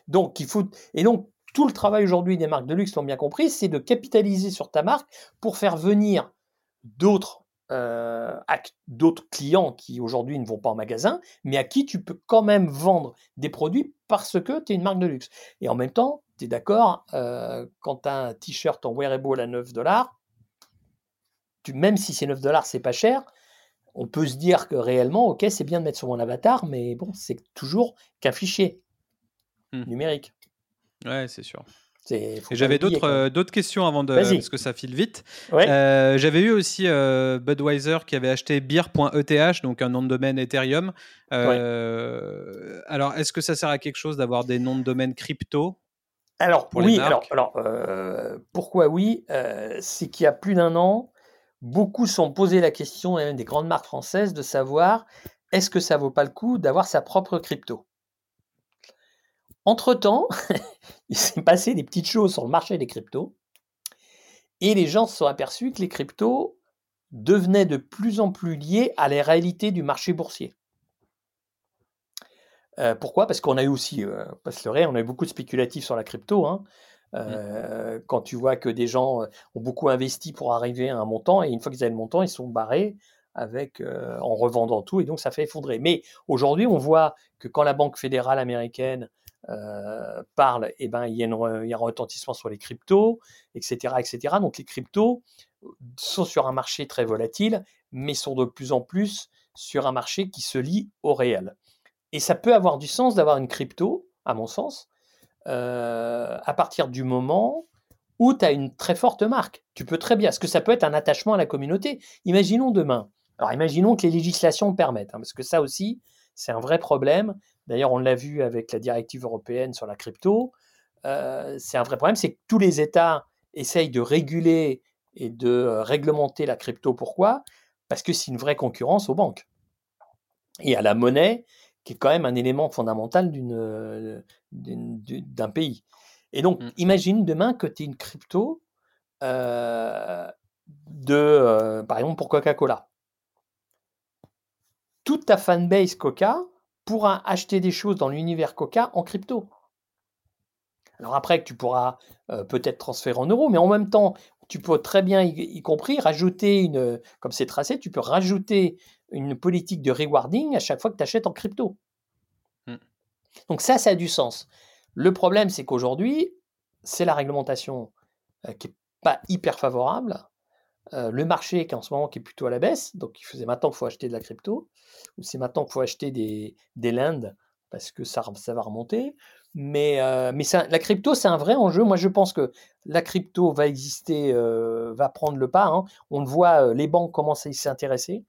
[SPEAKER 1] Donc, il faut. Et donc, tout le travail aujourd'hui des marques de luxe, l'ont bien compris, c'est de capitaliser sur ta marque pour faire venir d'autres euh, clients qui aujourd'hui ne vont pas en magasin, mais à qui tu peux quand même vendre des produits parce que tu es une marque de luxe. Et en même temps, tu es d'accord, euh, quand tu as un t-shirt en wearable à 9 dollars, même si c'est 9 dollars, c'est pas cher, on peut se dire que réellement, ok, c'est bien de mettre sur mon avatar, mais bon, c'est toujours qu'un fichier
[SPEAKER 2] Hmm.
[SPEAKER 1] numérique.
[SPEAKER 2] Ouais, c'est sûr. J'avais d'autres euh, d'autres questions avant de parce que ça file vite.
[SPEAKER 1] Ouais.
[SPEAKER 2] Euh, j'avais eu aussi euh, Budweiser qui avait acheté beer.eth, donc un nom de domaine Ethereum. Alors, est-ce que ça sert à quelque chose d'avoir des noms de domaine crypto
[SPEAKER 1] Alors
[SPEAKER 2] pour les
[SPEAKER 1] oui, alors, pourquoi oui? C'est qu'il y a plus d'un an, beaucoup sont posé la question, et même des grandes marques françaises, de savoir est-ce que ça vaut pas le coup d'avoir sa propre crypto? Entre-temps, il s'est passé des petites choses sur le marché des cryptos, et les gens se sont aperçus que les cryptos devenaient de plus en plus liés à les réalités du marché boursier. Euh, pourquoi? Parce qu'on a eu aussi, euh, on a eu beaucoup de spéculatifs sur la crypto. Hein. Euh, Quand tu vois que des gens euh, ont beaucoup investi pour arriver à un montant, et une fois qu'ils avaient le montant, ils sont barrés avec, euh, en revendant tout, et donc ça fait effondrer. Mais aujourd'hui, on voit que quand la Banque fédérale américaine parle, eh ben, il, y il y a un retentissement sur les cryptos, etc., etc. Donc les cryptos sont sur un marché très volatile, mais sont de plus en plus sur un marché qui se lie au réel. Et ça peut avoir du sens d'avoir une crypto, à mon sens, euh, à partir du moment où tu as une très forte marque. Tu peux très bien, parce que ça peut être un attachement à la communauté. Imaginons demain, alors imaginons que les législations permettent, hein, parce que ça aussi, c'est un vrai problème. D'ailleurs, on l'a vu avec la directive européenne sur la crypto. Euh, c'est un vrai problème, c'est que tous les États essayent de réguler et de réglementer la crypto. Pourquoi? Parce que c'est une vraie concurrence aux banques et à la monnaie, qui est quand même un élément fondamental d'un pays. Et donc, mmh. imagine demain que tu es une crypto de, par exemple, pour Coca-Cola. Toute ta fanbase Coca pourra acheter des choses dans l'univers Coca en crypto. Alors après, tu pourras peut-être transférer en euros, mais en même temps, tu peux très bien, y, compris, rajouter une, comme c'est tracé, tu peux rajouter une politique de rewarding à chaque fois que tu achètes en crypto. Mmh. Donc ça, ça a du sens. Le problème, c'est qu'aujourd'hui, c'est la réglementation qui n'est pas hyper favorable. le marché qui en ce moment qui est plutôt à la baisse, donc il faisait maintenant qu'il faut acheter de la crypto, ou c'est maintenant qu'il faut acheter des, des lands parce que ça, ça va remonter. Mais, mais la crypto, c'est un vrai enjeu. Moi, je pense que la crypto va exister, va prendre le pas. Hein. On le voit, les banques commencent à s'y intéresser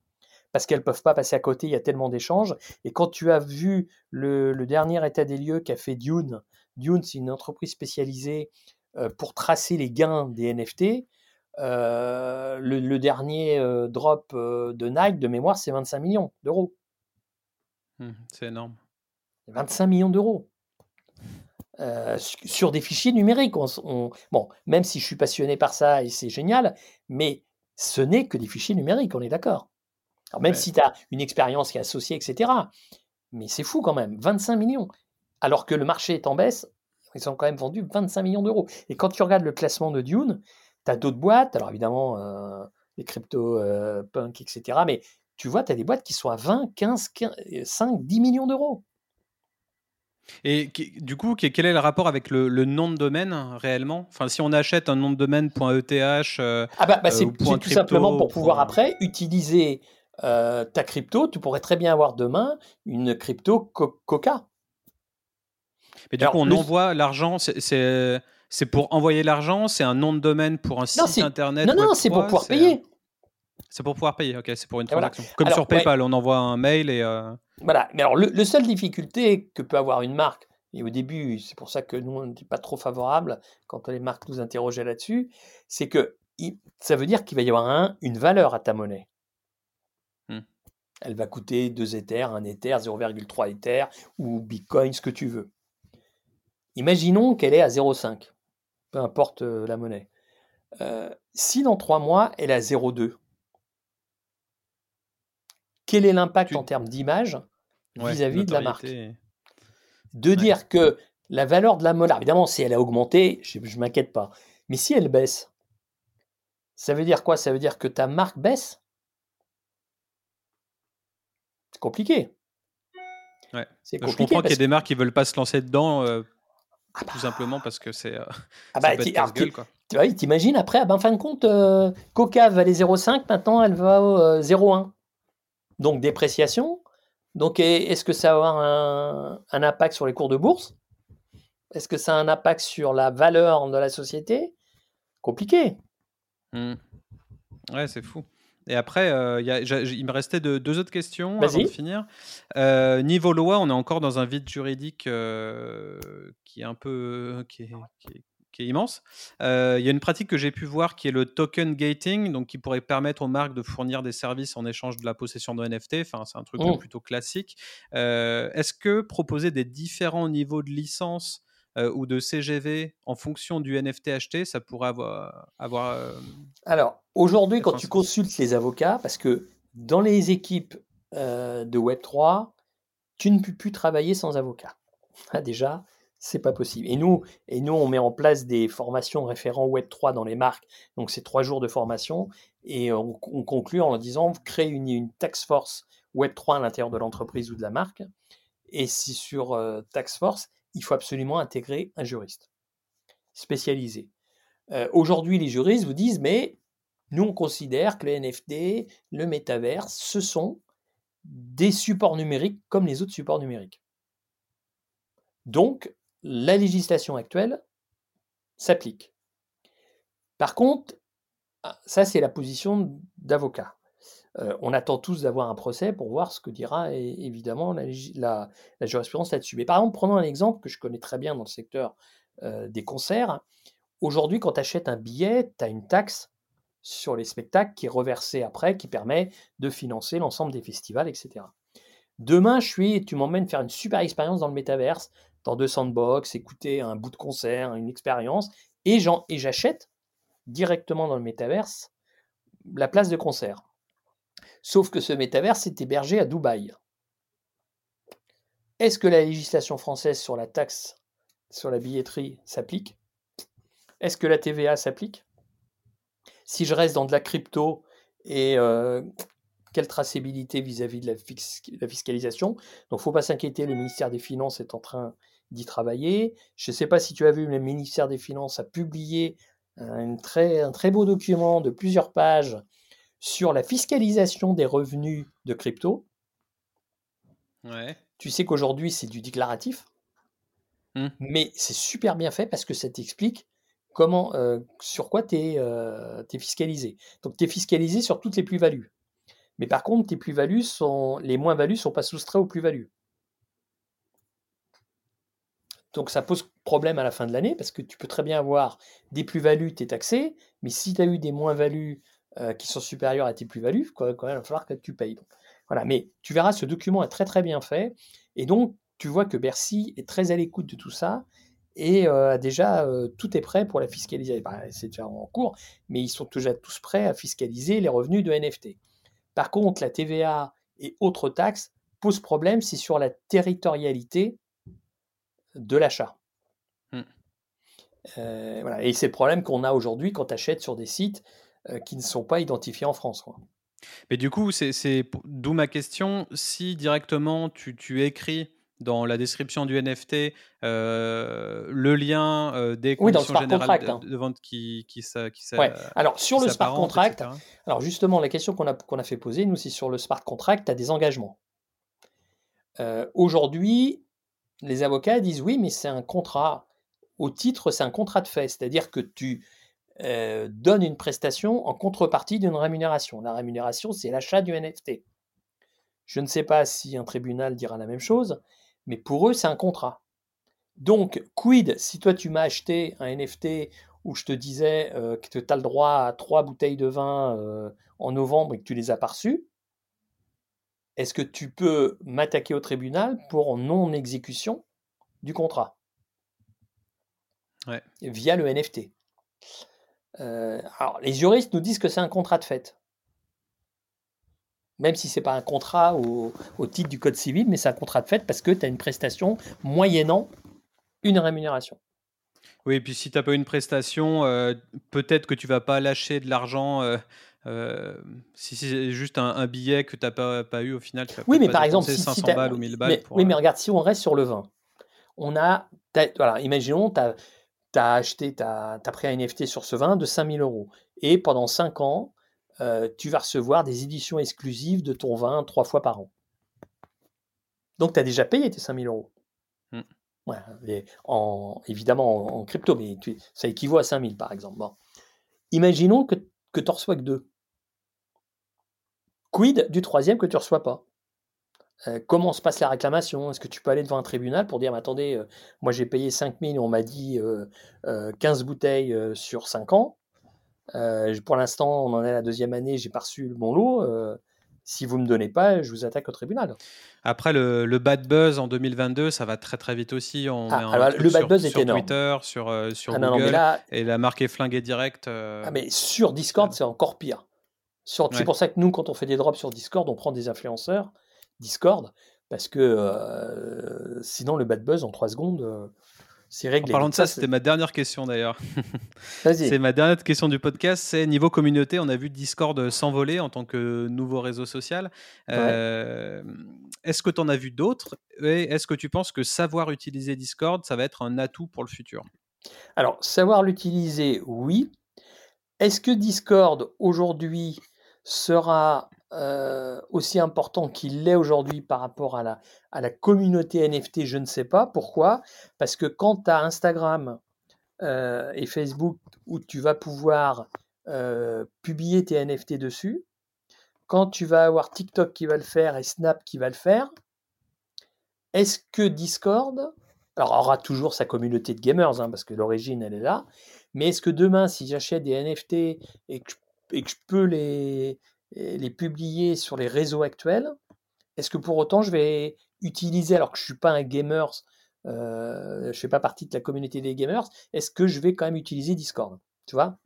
[SPEAKER 1] parce qu'elles ne peuvent pas passer à côté, il y a tellement d'échanges. Et quand tu as vu le, dernier état des lieux qu'a fait Dune, Dune, c'est une entreprise spécialisée pour tracer les gains des NFT. le, dernier drop de Nike, de mémoire, c'est 25 millions d'euros.
[SPEAKER 2] Mmh, c'est énorme.
[SPEAKER 1] 25 millions d'euros. Euh, sur des fichiers numériques. bon, même si je suis passionné par ça et c'est génial, mais ce n'est que des fichiers numériques, on est d'accord. Même si tu as une expérience qui est associée, etc. Mais c'est fou quand même, 25 millions. Alors que le marché est en baisse, ils ont quand même vendu 25 millions d'euros. Et quand tu regardes le classement de Dune, tu as d'autres boîtes, alors évidemment, euh, les crypto euh, punk, etc. Mais tu vois, tu as des boîtes qui sont à 20, 15, 15 5, 10 millions d'euros.
[SPEAKER 2] Et du coup, quel est le rapport avec le, nom de domaine réellement? Enfin, si on achète un nom de domaine .eth, euh,
[SPEAKER 1] ah bah, bah c'est tout simplement pour pouvoir après utiliser euh, ta crypto. Tu pourrais très bien avoir demain une crypto Coca.
[SPEAKER 2] Mais du coup, on envoie l'argent. C'est pour envoyer l'argent. C'est un nom de domaine pour un site internet.
[SPEAKER 1] Non, non, c'est pour pouvoir payer.
[SPEAKER 2] C'est pour pouvoir payer. Ok, c'est pour une transaction. Comme sur PayPal, on envoie un mail et. Euh,
[SPEAKER 1] voilà. Mais alors, le, seule difficulté que peut avoir une marque, et au début, c'est pour ça que nous, on n'était pas trop favorable quand les marques nous interrogeaient là-dessus, c'est que ça veut dire qu'il va y avoir un, une valeur à ta monnaie. Elle va coûter 2 Ethers, 1 Ether, 0,3 Ether ou Bitcoin, ce que tu veux. Imaginons qu'elle est à 0,5, peu importe euh, la monnaie. Euh, si dans 3 mois, elle est à 0,2, quel est l'impact en termes d'image vis-à-vis de la marque? De dire que la valeur de la monnaie, évidemment, si elle a augmenté, je ne m'inquiète pas. Mais si elle baisse, ça veut dire quoi? Ça veut dire que ta marque baisse? C'est compliqué.
[SPEAKER 2] Ouais. C'est compliqué. Je comprends qu'il y a des marques qui ne veulent pas se lancer dedans, euh, ah tout bah. simplement parce que c'est. Euh,
[SPEAKER 1] ah bah, t'imagines après, en fin de compte, euh, Coca valait 0,5, maintenant elle va au 0,1 donc dépréciation. Donc est-ce que ça va avoir un, impact sur les cours de bourse? Est-ce que ça a un impact sur la valeur de la société? Compliqué.
[SPEAKER 2] Mmh. Ouais, c'est fou. Et après, euh, il me restait deux autres questions avant de finir. Euh, niveau loi, on est encore dans un vide juridique euh, qui est un peu qui qui est immense. Il y a une pratique que j'ai pu voir qui est le token gating, donc qui pourrait permettre aux marques de fournir des services en échange de la possession de NFT. Enfin, c'est un truc oh. plutôt classique. Est-ce que proposer des différents niveaux de licence euh, ou de CGV en fonction du NFT acheté, ça pourrait avoir. avoir
[SPEAKER 1] Alors, aujourd'hui, quand tu consultes les avocats, parce que dans les équipes de Web3, tu ne peux plus travailler sans avocat. Déjà, c'est pas possible. Et nous, et nous, on met en place des formations référents Web 3 dans les marques. Donc, c'est trois jours de formation. Et on, conclut en disant créer une, une tax force Web 3 à l'intérieur de l'entreprise ou de la marque. Et si sur euh, tax force, il faut absolument intégrer un juriste spécialisé. Euh, aujourd'hui, les juristes vous disent, mais nous, on considère que le NFT, le métavers, ce sont des supports numériques comme les autres supports numériques. Donc, la législation actuelle s'applique. Par contre, ah, ça c'est la position d'avocat. Euh, on attend tous d'avoir un procès pour voir ce que dira évidemment la, jurisprudence là-dessus. Mais par exemple, prenons un exemple que je connais très bien dans le secteur euh, des concerts. Aujourd'hui, quand tu achètes un billet, tu as une taxe sur les spectacles qui est reversé après, qui permet de financer l'ensemble des festivals, etc. Demain, je suis, tu m'emmènes faire une super expérience dans le métaverse, dans deux sandbox, écouter un bout de concert, une expérience, et j'achète directement dans le métaverse la place de concert. Sauf que ce métaverse est hébergé à Dubaï. Est-ce que la législation française sur la taxe sur la billetterie s'applique? Est-ce que la TVA s'applique? Si je reste dans de la crypto et euh, quelle traçabilité vis-à-vis de la, la, fiscalisation Donc, il ne faut pas s'inquiéter, le ministère des Finances est en train d'y travailler. Je ne sais pas si tu as vu, le ministère des Finances a publié un très, un très beau document de plusieurs pages sur la fiscalisation des revenus de crypto. Tu sais qu'aujourd'hui, c'est du déclaratif, mmh. mais c'est super bien fait parce que ça t'explique sur quoi tu es, fiscalisé. Donc, tu es fiscalisé sur toutes les plus-values. Mais par contre, tes plus-values sont, les moins-values ne sont pas soustraits aux plus-values. Donc ça pose problème à la fin de l'année parce que tu peux très bien avoir des plus-values, tu es taxé, mais si tu as eu des moins-values qui sont supérieures à tes plus-values, quand même, il va falloir que tu payes. voilà, mais tu verras, ce document est très très bien fait. Et donc, tu vois que Bercy est très à l'écoute de tout ça et euh, déjà euh, tout est prêt pour la fiscaliser. Bah, c'est déjà en cours, mais ils sont déjà tous prêts à fiscaliser les revenus de NFT. Par contre, la TVA et autres taxes posent problème, c'est sur la territorialité de l'achat. Mmh. voilà. Et c'est le problème qu'on a aujourd'hui quand tu achètes sur des sites qui ne sont pas identifiés en France.
[SPEAKER 2] Mais du coup, c'est d'où ma question. Si directement tu, écris dans la description du NFT le lien des conditions générales hein. de, vente qui, qui, ça, qui
[SPEAKER 1] Alors sur le smart contract, alors justement la question qu'on a, qu'on a fait poser, nous c'est sur le smart contract, tu as des engagements. Aujourd'hui, les avocats disent oui, mais c'est un contrat. Au titre, c'est un contrat de fait, c'est-à-dire que tu euh, donnes une prestation en contrepartie d'une rémunération. La rémunération, c'est l'achat du NFT. Je ne sais pas si un tribunal dira la même chose, mais pour eux, c'est un contrat. Donc, quid si toi tu m'as acheté un NFT où je te disais euh, que tu as le droit à trois bouteilles de vin euh, en novembre et que tu les as pas reçues est-ce que tu peux m'attaquer au tribunal pour non-exécution du contrat? Via le NFT euh, Alors, les juristes nous disent que c'est un contrat de fait. Même si ce n'est pas un contrat au, titre du Code civil, mais c'est un contrat de fait parce que tu as une prestation moyennant une rémunération.
[SPEAKER 2] Oui, et puis si tu n'as pas une prestation, euh, peut-être que tu vas pas lâcher de l'argent euh, euh, si c'est juste un, billet que tu n'as pas, pas, eu au final, tu
[SPEAKER 1] oui, mais par exemple, si, 500 balles ou 1000 balles. Oui, mais regarde, si on reste sur le vin, on a, voilà, imaginons, tu as, acheté, tu as, pris un NFT sur ce vin de 5000 euros. Et pendant 5 ans, euh, tu vas recevoir des éditions exclusives de ton vin trois fois par an. Donc, tu as déjà payé tes 5000 euros. Mmh. en, évidemment en, crypto, mais ça équivaut à 5000 par exemple. Bon. Imaginons que, que tu reçois que deux. Quid du troisième que tu ne reçois pas? Euh, comment se passe la réclamation? Est-ce que tu peux aller devant un tribunal pour dire mais attendez, euh, moi j'ai payé 5000, on m'a dit 15 euh, bouteilles sur 5 ans. Pour l'instant, on en est à la deuxième année, j'ai pas reçu mon lot. si vous ne me donnez pas, je vous attaque au tribunal.
[SPEAKER 2] Après, le, bad buzz en 2022, ça va très très vite aussi. On
[SPEAKER 1] ah, le bad buzz
[SPEAKER 2] sur,
[SPEAKER 1] est énorme.
[SPEAKER 2] Twitter, sur, sur ah, Google, et la marque est flinguée direct.
[SPEAKER 1] Ah, mais sur Discord, c'est encore pire. C'est pour ça que nous, quand on fait des drops sur Discord, on prend des influenceurs Discord, parce que euh, sinon le bad buzz en 3 secondes, euh, c'est réglé.
[SPEAKER 2] En parlant de ça, c'était ma dernière question d'ailleurs. c'est ma dernière question du podcast. C'est niveau communauté, on a vu Discord s'envoler en tant que nouveau réseau social. Euh, est-ce que tu en as vu d'autres? Et est-ce que tu penses que savoir utiliser Discord, ça va être un atout pour le futur?
[SPEAKER 1] Alors, savoir l'utiliser, oui. Est-ce que Discord aujourd'hui sera euh, aussi important qu'il l'est aujourd'hui par rapport à la, à la communauté NFT, je ne sais pas. Pourquoi? Parce que quand tu as Instagram euh, et Facebook où tu vas pouvoir euh, publier tes NFT dessus, quand tu vas avoir TikTok qui va le faire et Snap qui va le faire, est-ce que Discord, aura toujours sa communauté de gamers, hein, parce que l'origine elle est là, mais est-ce que demain, si j'achète des NFT et que et que je peux les, les publier sur les réseaux actuels, est-ce que pour autant je vais utiliser, alors que je ne suis pas un gamer, euh, je ne fais pas partie de la communauté des gamers, est-ce que je vais quand même utiliser Discord Tu vois?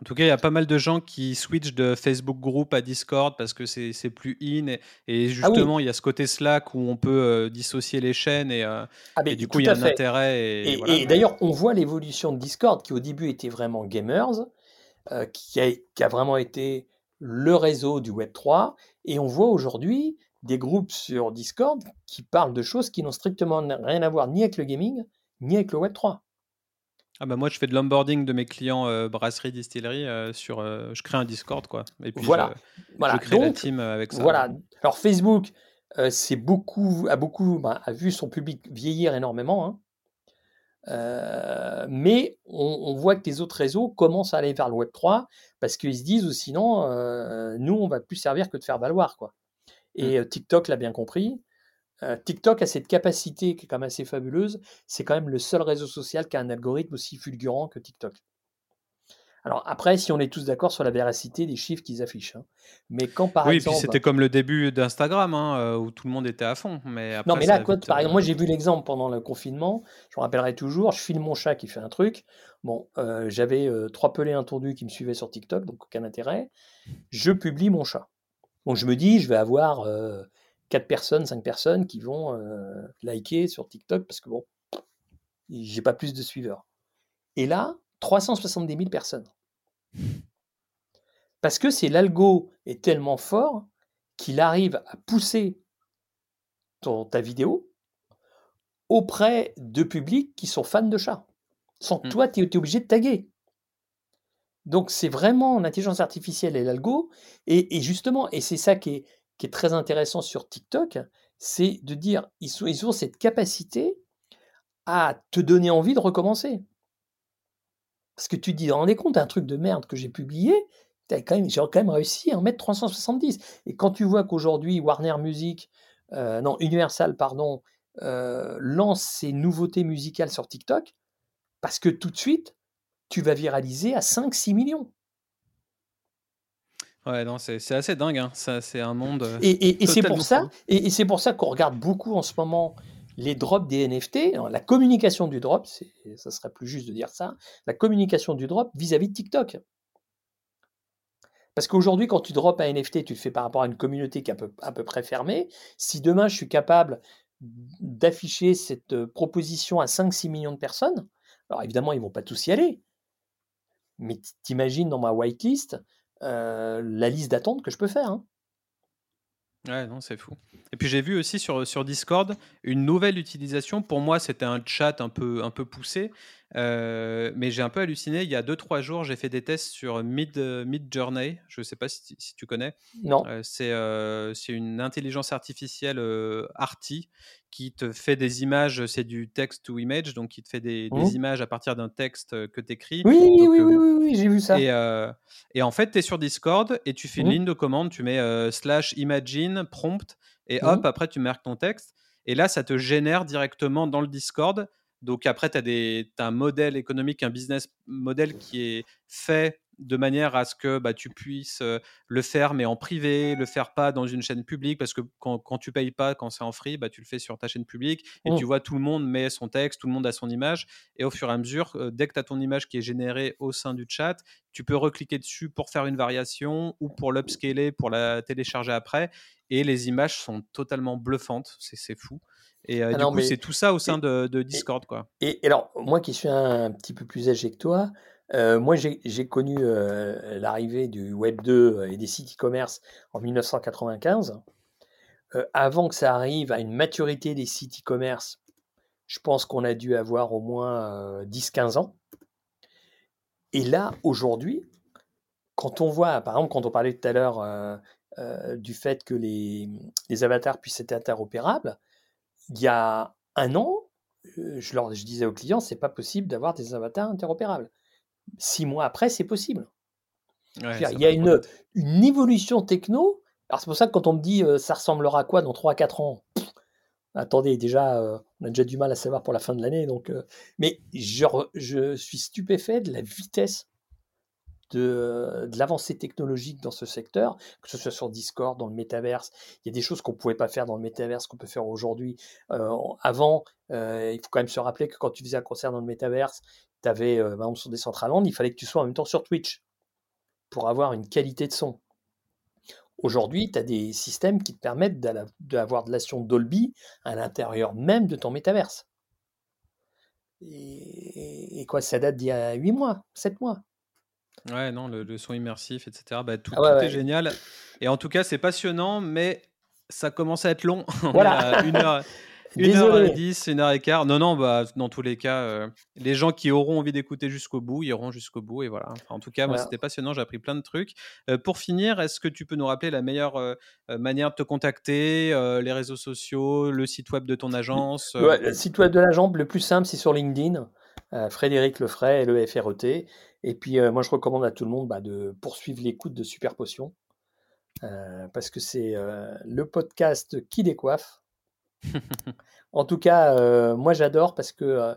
[SPEAKER 2] En tout cas, il y a pas mal de gens qui switchent de Facebook Group à Discord parce que c'est plus in. Et, et ah justement, il y a ce côté Slack où on peut euh, dissocier les chaînes et, euh, ah, du coup, il y a un intérêt.
[SPEAKER 1] Et, et, d'ailleurs, on voit l'évolution de Discord qui au début était vraiment gamers, qui, a, qui, a, vraiment été le réseau du Web3. Et on voit aujourd'hui des groupes sur Discord qui parlent de choses qui n'ont strictement rien à voir ni avec le gaming, ni avec le Web3.
[SPEAKER 2] Ah bah moi je fais de l'onboarding de mes clients euh, brasserie distillerie euh, sur euh, je crée un Discord quoi et puis
[SPEAKER 1] voilà
[SPEAKER 2] je,
[SPEAKER 1] voilà
[SPEAKER 2] crée la team avec ça
[SPEAKER 1] voilà alors Facebook c'est beaucoup a beaucoup bah, a vu son public vieillir énormément hein. Mais on, on, voit que les autres réseaux commencent à aller vers le Web 3 parce qu'ils se disent ou sinon nous on va plus servir que de faire valoir quoi et mmh. TikTok l'a bien compris. TikTok a cette capacité qui est quand même assez fabuleuse. C'est quand même le seul réseau social qui a un algorithme aussi fulgurant que TikTok. Alors après, si on est tous d'accord sur la véracité des chiffres qu'ils affichent, hein. mais quand par
[SPEAKER 2] oui,
[SPEAKER 1] exemple,
[SPEAKER 2] puis c'était comme le début d'Instagram hein, où tout le monde était à fond. Mais
[SPEAKER 1] non, mais là, par exemple, moi j'ai vu l'exemple pendant le confinement. Je me rappellerai toujours. Je filme mon chat qui fait un truc. Bon, j'avais trois pelés intendus qui me suivaient sur TikTok, donc aucun intérêt. Je publie mon chat. Donc je me dis, je vais avoir euh, 4 personnes, 5 personnes qui vont euh, liker sur TikTok parce que bon, j'ai pas plus de suiveurs. Et là, 370 000 personnes. Parce que c'est l'algo est tellement fort qu'il arrive à pousser ton, ta vidéo auprès de publics qui sont fans de chats. Sans mmh. toi, tu es obligé de taguer. Donc c'est vraiment l'intelligence artificielle et l'algo. Et, justement, et c'est ça qui est, qui est, très intéressant sur TikTok, c'est de dire, ils, ils ont cette capacité à te donner envie de recommencer. Parce que tu te dis, rendez compte, un truc de merde que j'ai publié, j'ai quand, même, réussi à en mettre 370. Et quand tu vois qu'aujourd'hui, Warner Music, euh, non, Universal, pardon, euh, lance ses nouveautés musicales sur TikTok, parce que tout de suite, tu vas viraliser à 5-6 millions.
[SPEAKER 2] Ouais, non, c'est assez dingue. Hein. Ça, c'est un monde. Euh,
[SPEAKER 1] et, c'est pour ça, et, c'est pour ça qu'on regarde beaucoup en ce moment les drops des NFT. la communication du drop, ça serait plus juste de dire ça. La communication du drop vis-à-vis de TikTok. Parce qu'aujourd'hui, quand tu drops un NFT, tu le fais par rapport à une communauté qui est à peu près fermée. Si demain, je suis capable d'afficher cette euh, proposition à 5-6 millions de personnes, alors évidemment, ils ne vont pas tous y aller. Mais t'imagines dans ma whitelist euh, la liste d'attente que je peux faire. Hein.
[SPEAKER 2] Ouais, non, c'est fou. Et puis j'ai vu aussi sur, sur Discord une nouvelle utilisation. Pour moi, c'était un chat un peu, un peu poussé, euh, mais j'ai un peu halluciné. Il y a 2-3 jours, j'ai fait des tests sur Mid, Mid Journey. Je ne sais pas si, si, tu connais.
[SPEAKER 1] Non.
[SPEAKER 2] Euh, c'est une intelligence artificielle arty qui te fait des images, c'est du text to image, donc qui te fait des, mmh. images à partir d'un texte que tu écris.
[SPEAKER 1] Oui, oui, oui, oui, j'ai vu ça.
[SPEAKER 2] Et, et en fait, tu es sur Discord et tu fais une mmh. ligne de commande, tu mets slash imagine prompt et mmh. hop, après tu marques ton texte. Et là, ça te génère directement dans le Discord. Donc après, tu as, as, un modèle économique, un business model qui est fait de manière à ce que bah, tu puisses le faire, mais en privé, le faire pas dans une chaîne publique, parce que quand, quand tu payes pas, quand c'est en free, bah, tu le fais sur ta chaîne publique, et mmh. tu vois tout le monde met son texte, tout le monde a son image, et au fur et à mesure, dès que tu as ton image qui est générée au sein du chat, tu peux recliquer dessus pour faire une variation ou pour l'upscaler, pour la télécharger après, et les images sont totalement bluffantes, c'est fou. Et ah du coup, c'est tout ça au sein de, Discord. Quoi.
[SPEAKER 1] Et, et, alors, moi qui suis un petit peu plus âgé que toi, euh, moi, j'ai connu euh, l'arrivée du Web 2 et des sites e-commerce en 1995. Euh, avant que ça arrive à une maturité des sites e-commerce, je pense qu'on a dû avoir au moins 10-15 ans. Et là, aujourd'hui, quand on voit, par exemple, quand on parlait tout à l'heure du fait que les, avatars puissent être interopérables, il y a un an, je, je disais aux clients, c'est pas possible d'avoir des avatars interopérables six mois après, c'est possible. il y a une, une, évolution techno. Alors c'est pour ça que quand on me dit euh, ça ressemblera à quoi dans 3-4 ans, attendez, déjà, euh, on a déjà du mal à savoir pour la fin de l'année. Donc, euh, mais je, je, suis stupéfait de la vitesse de, de l'avancée technologique dans ce secteur, que ce soit sur Discord, dans le métaverse. Il y a des choses qu'on ne pouvait pas faire dans le métaverse qu'on peut faire aujourd'hui. avant, il faut quand même se rappeler que quand tu faisais un concert dans le métaverse, tu avais, par exemple, sur Decentraland, il fallait que tu sois en même temps sur Twitch pour avoir une qualité de son. Aujourd'hui, tu as des systèmes qui te permettent d'avoir de la son Dolby à l'intérieur même de ton métaverse. Et, quoi, ça date d'il y a 8 mois, 7 mois.
[SPEAKER 2] Ouais, non, le, son immersif, etc. Bah, tout, ah est génial. Et en tout cas, c'est passionnant, mais ça commence à être long.
[SPEAKER 1] Voilà.
[SPEAKER 2] une heure, une heure et dix, une heure et quart. Non, non, bah, dans tous les cas, euh, les gens qui auront envie d'écouter jusqu'au bout, iront jusqu'au bout. Et voilà. en tout cas, moi, c'était passionnant. J'ai appris plein de trucs. Euh, pour finir, est-ce que tu peux nous rappeler la meilleure euh, manière de te contacter, les réseaux sociaux, le site web de ton agence
[SPEAKER 1] Le site web de l'agence, le plus simple, c'est sur LinkedIn. Frédéric Lefray, L-E-F-R-E-T. Et puis, moi, je recommande à tout le monde bah, de poursuivre l'écoute de Super Potion. parce que c'est le podcast qui décoiffe en tout cas, euh, moi j'adore parce que euh,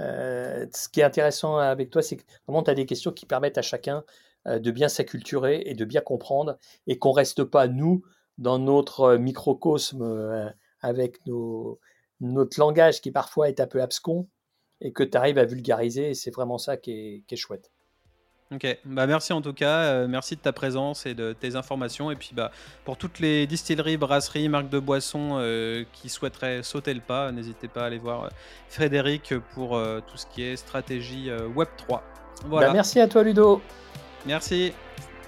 [SPEAKER 1] euh, ce qui est intéressant avec toi, c'est que vraiment tu as des questions qui permettent à chacun de bien s'acculturer et de bien comprendre et qu'on reste pas, nous, dans notre microcosme avec notre langage qui parfois est un peu abscon et que tu arrives à vulgariser c'est vraiment ça qui est chouette.
[SPEAKER 2] Ok, bah merci en tout cas, euh, merci de ta présence et de tes informations. Et puis bah, pour toutes les distilleries, brasseries, marques de boissons euh, qui souhaiteraient sauter le pas, n'hésitez pas à aller voir euh, Frédéric pour tout ce qui est stratégie Web 3.
[SPEAKER 1] Voilà. Bah, merci à toi Ludo.
[SPEAKER 2] Merci.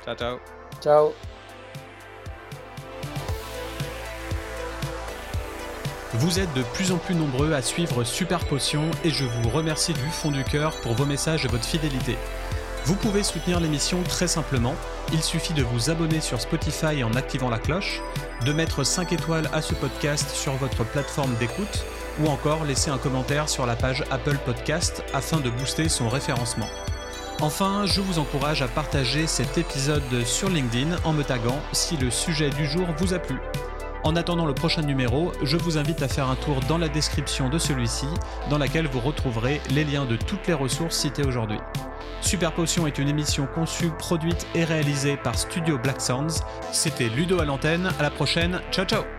[SPEAKER 2] Ciao ciao.
[SPEAKER 1] Ciao.
[SPEAKER 2] Vous êtes de plus en plus nombreux à suivre Super Potion et je vous remercie du fond du cœur pour vos messages et votre fidélité. Vous pouvez soutenir l'émission très simplement. Il suffit de vous abonner sur Spotify en activant la cloche, de mettre 5 étoiles à ce podcast sur votre plateforme d'écoute ou encore laisser un commentaire sur la page Apple Podcast afin de booster son référencement. Enfin, je vous encourage à partager cet épisode sur LinkedIn en me taguant si le sujet du jour vous a plu. En attendant le prochain numéro, je vous invite à faire un tour dans la description de celui-ci, dans laquelle vous retrouverez les liens de toutes les ressources citées aujourd'hui. Super Potion est une émission conçue, produite et réalisée par Studio Black Sounds. C'était Ludo à l'antenne, à la prochaine, ciao ciao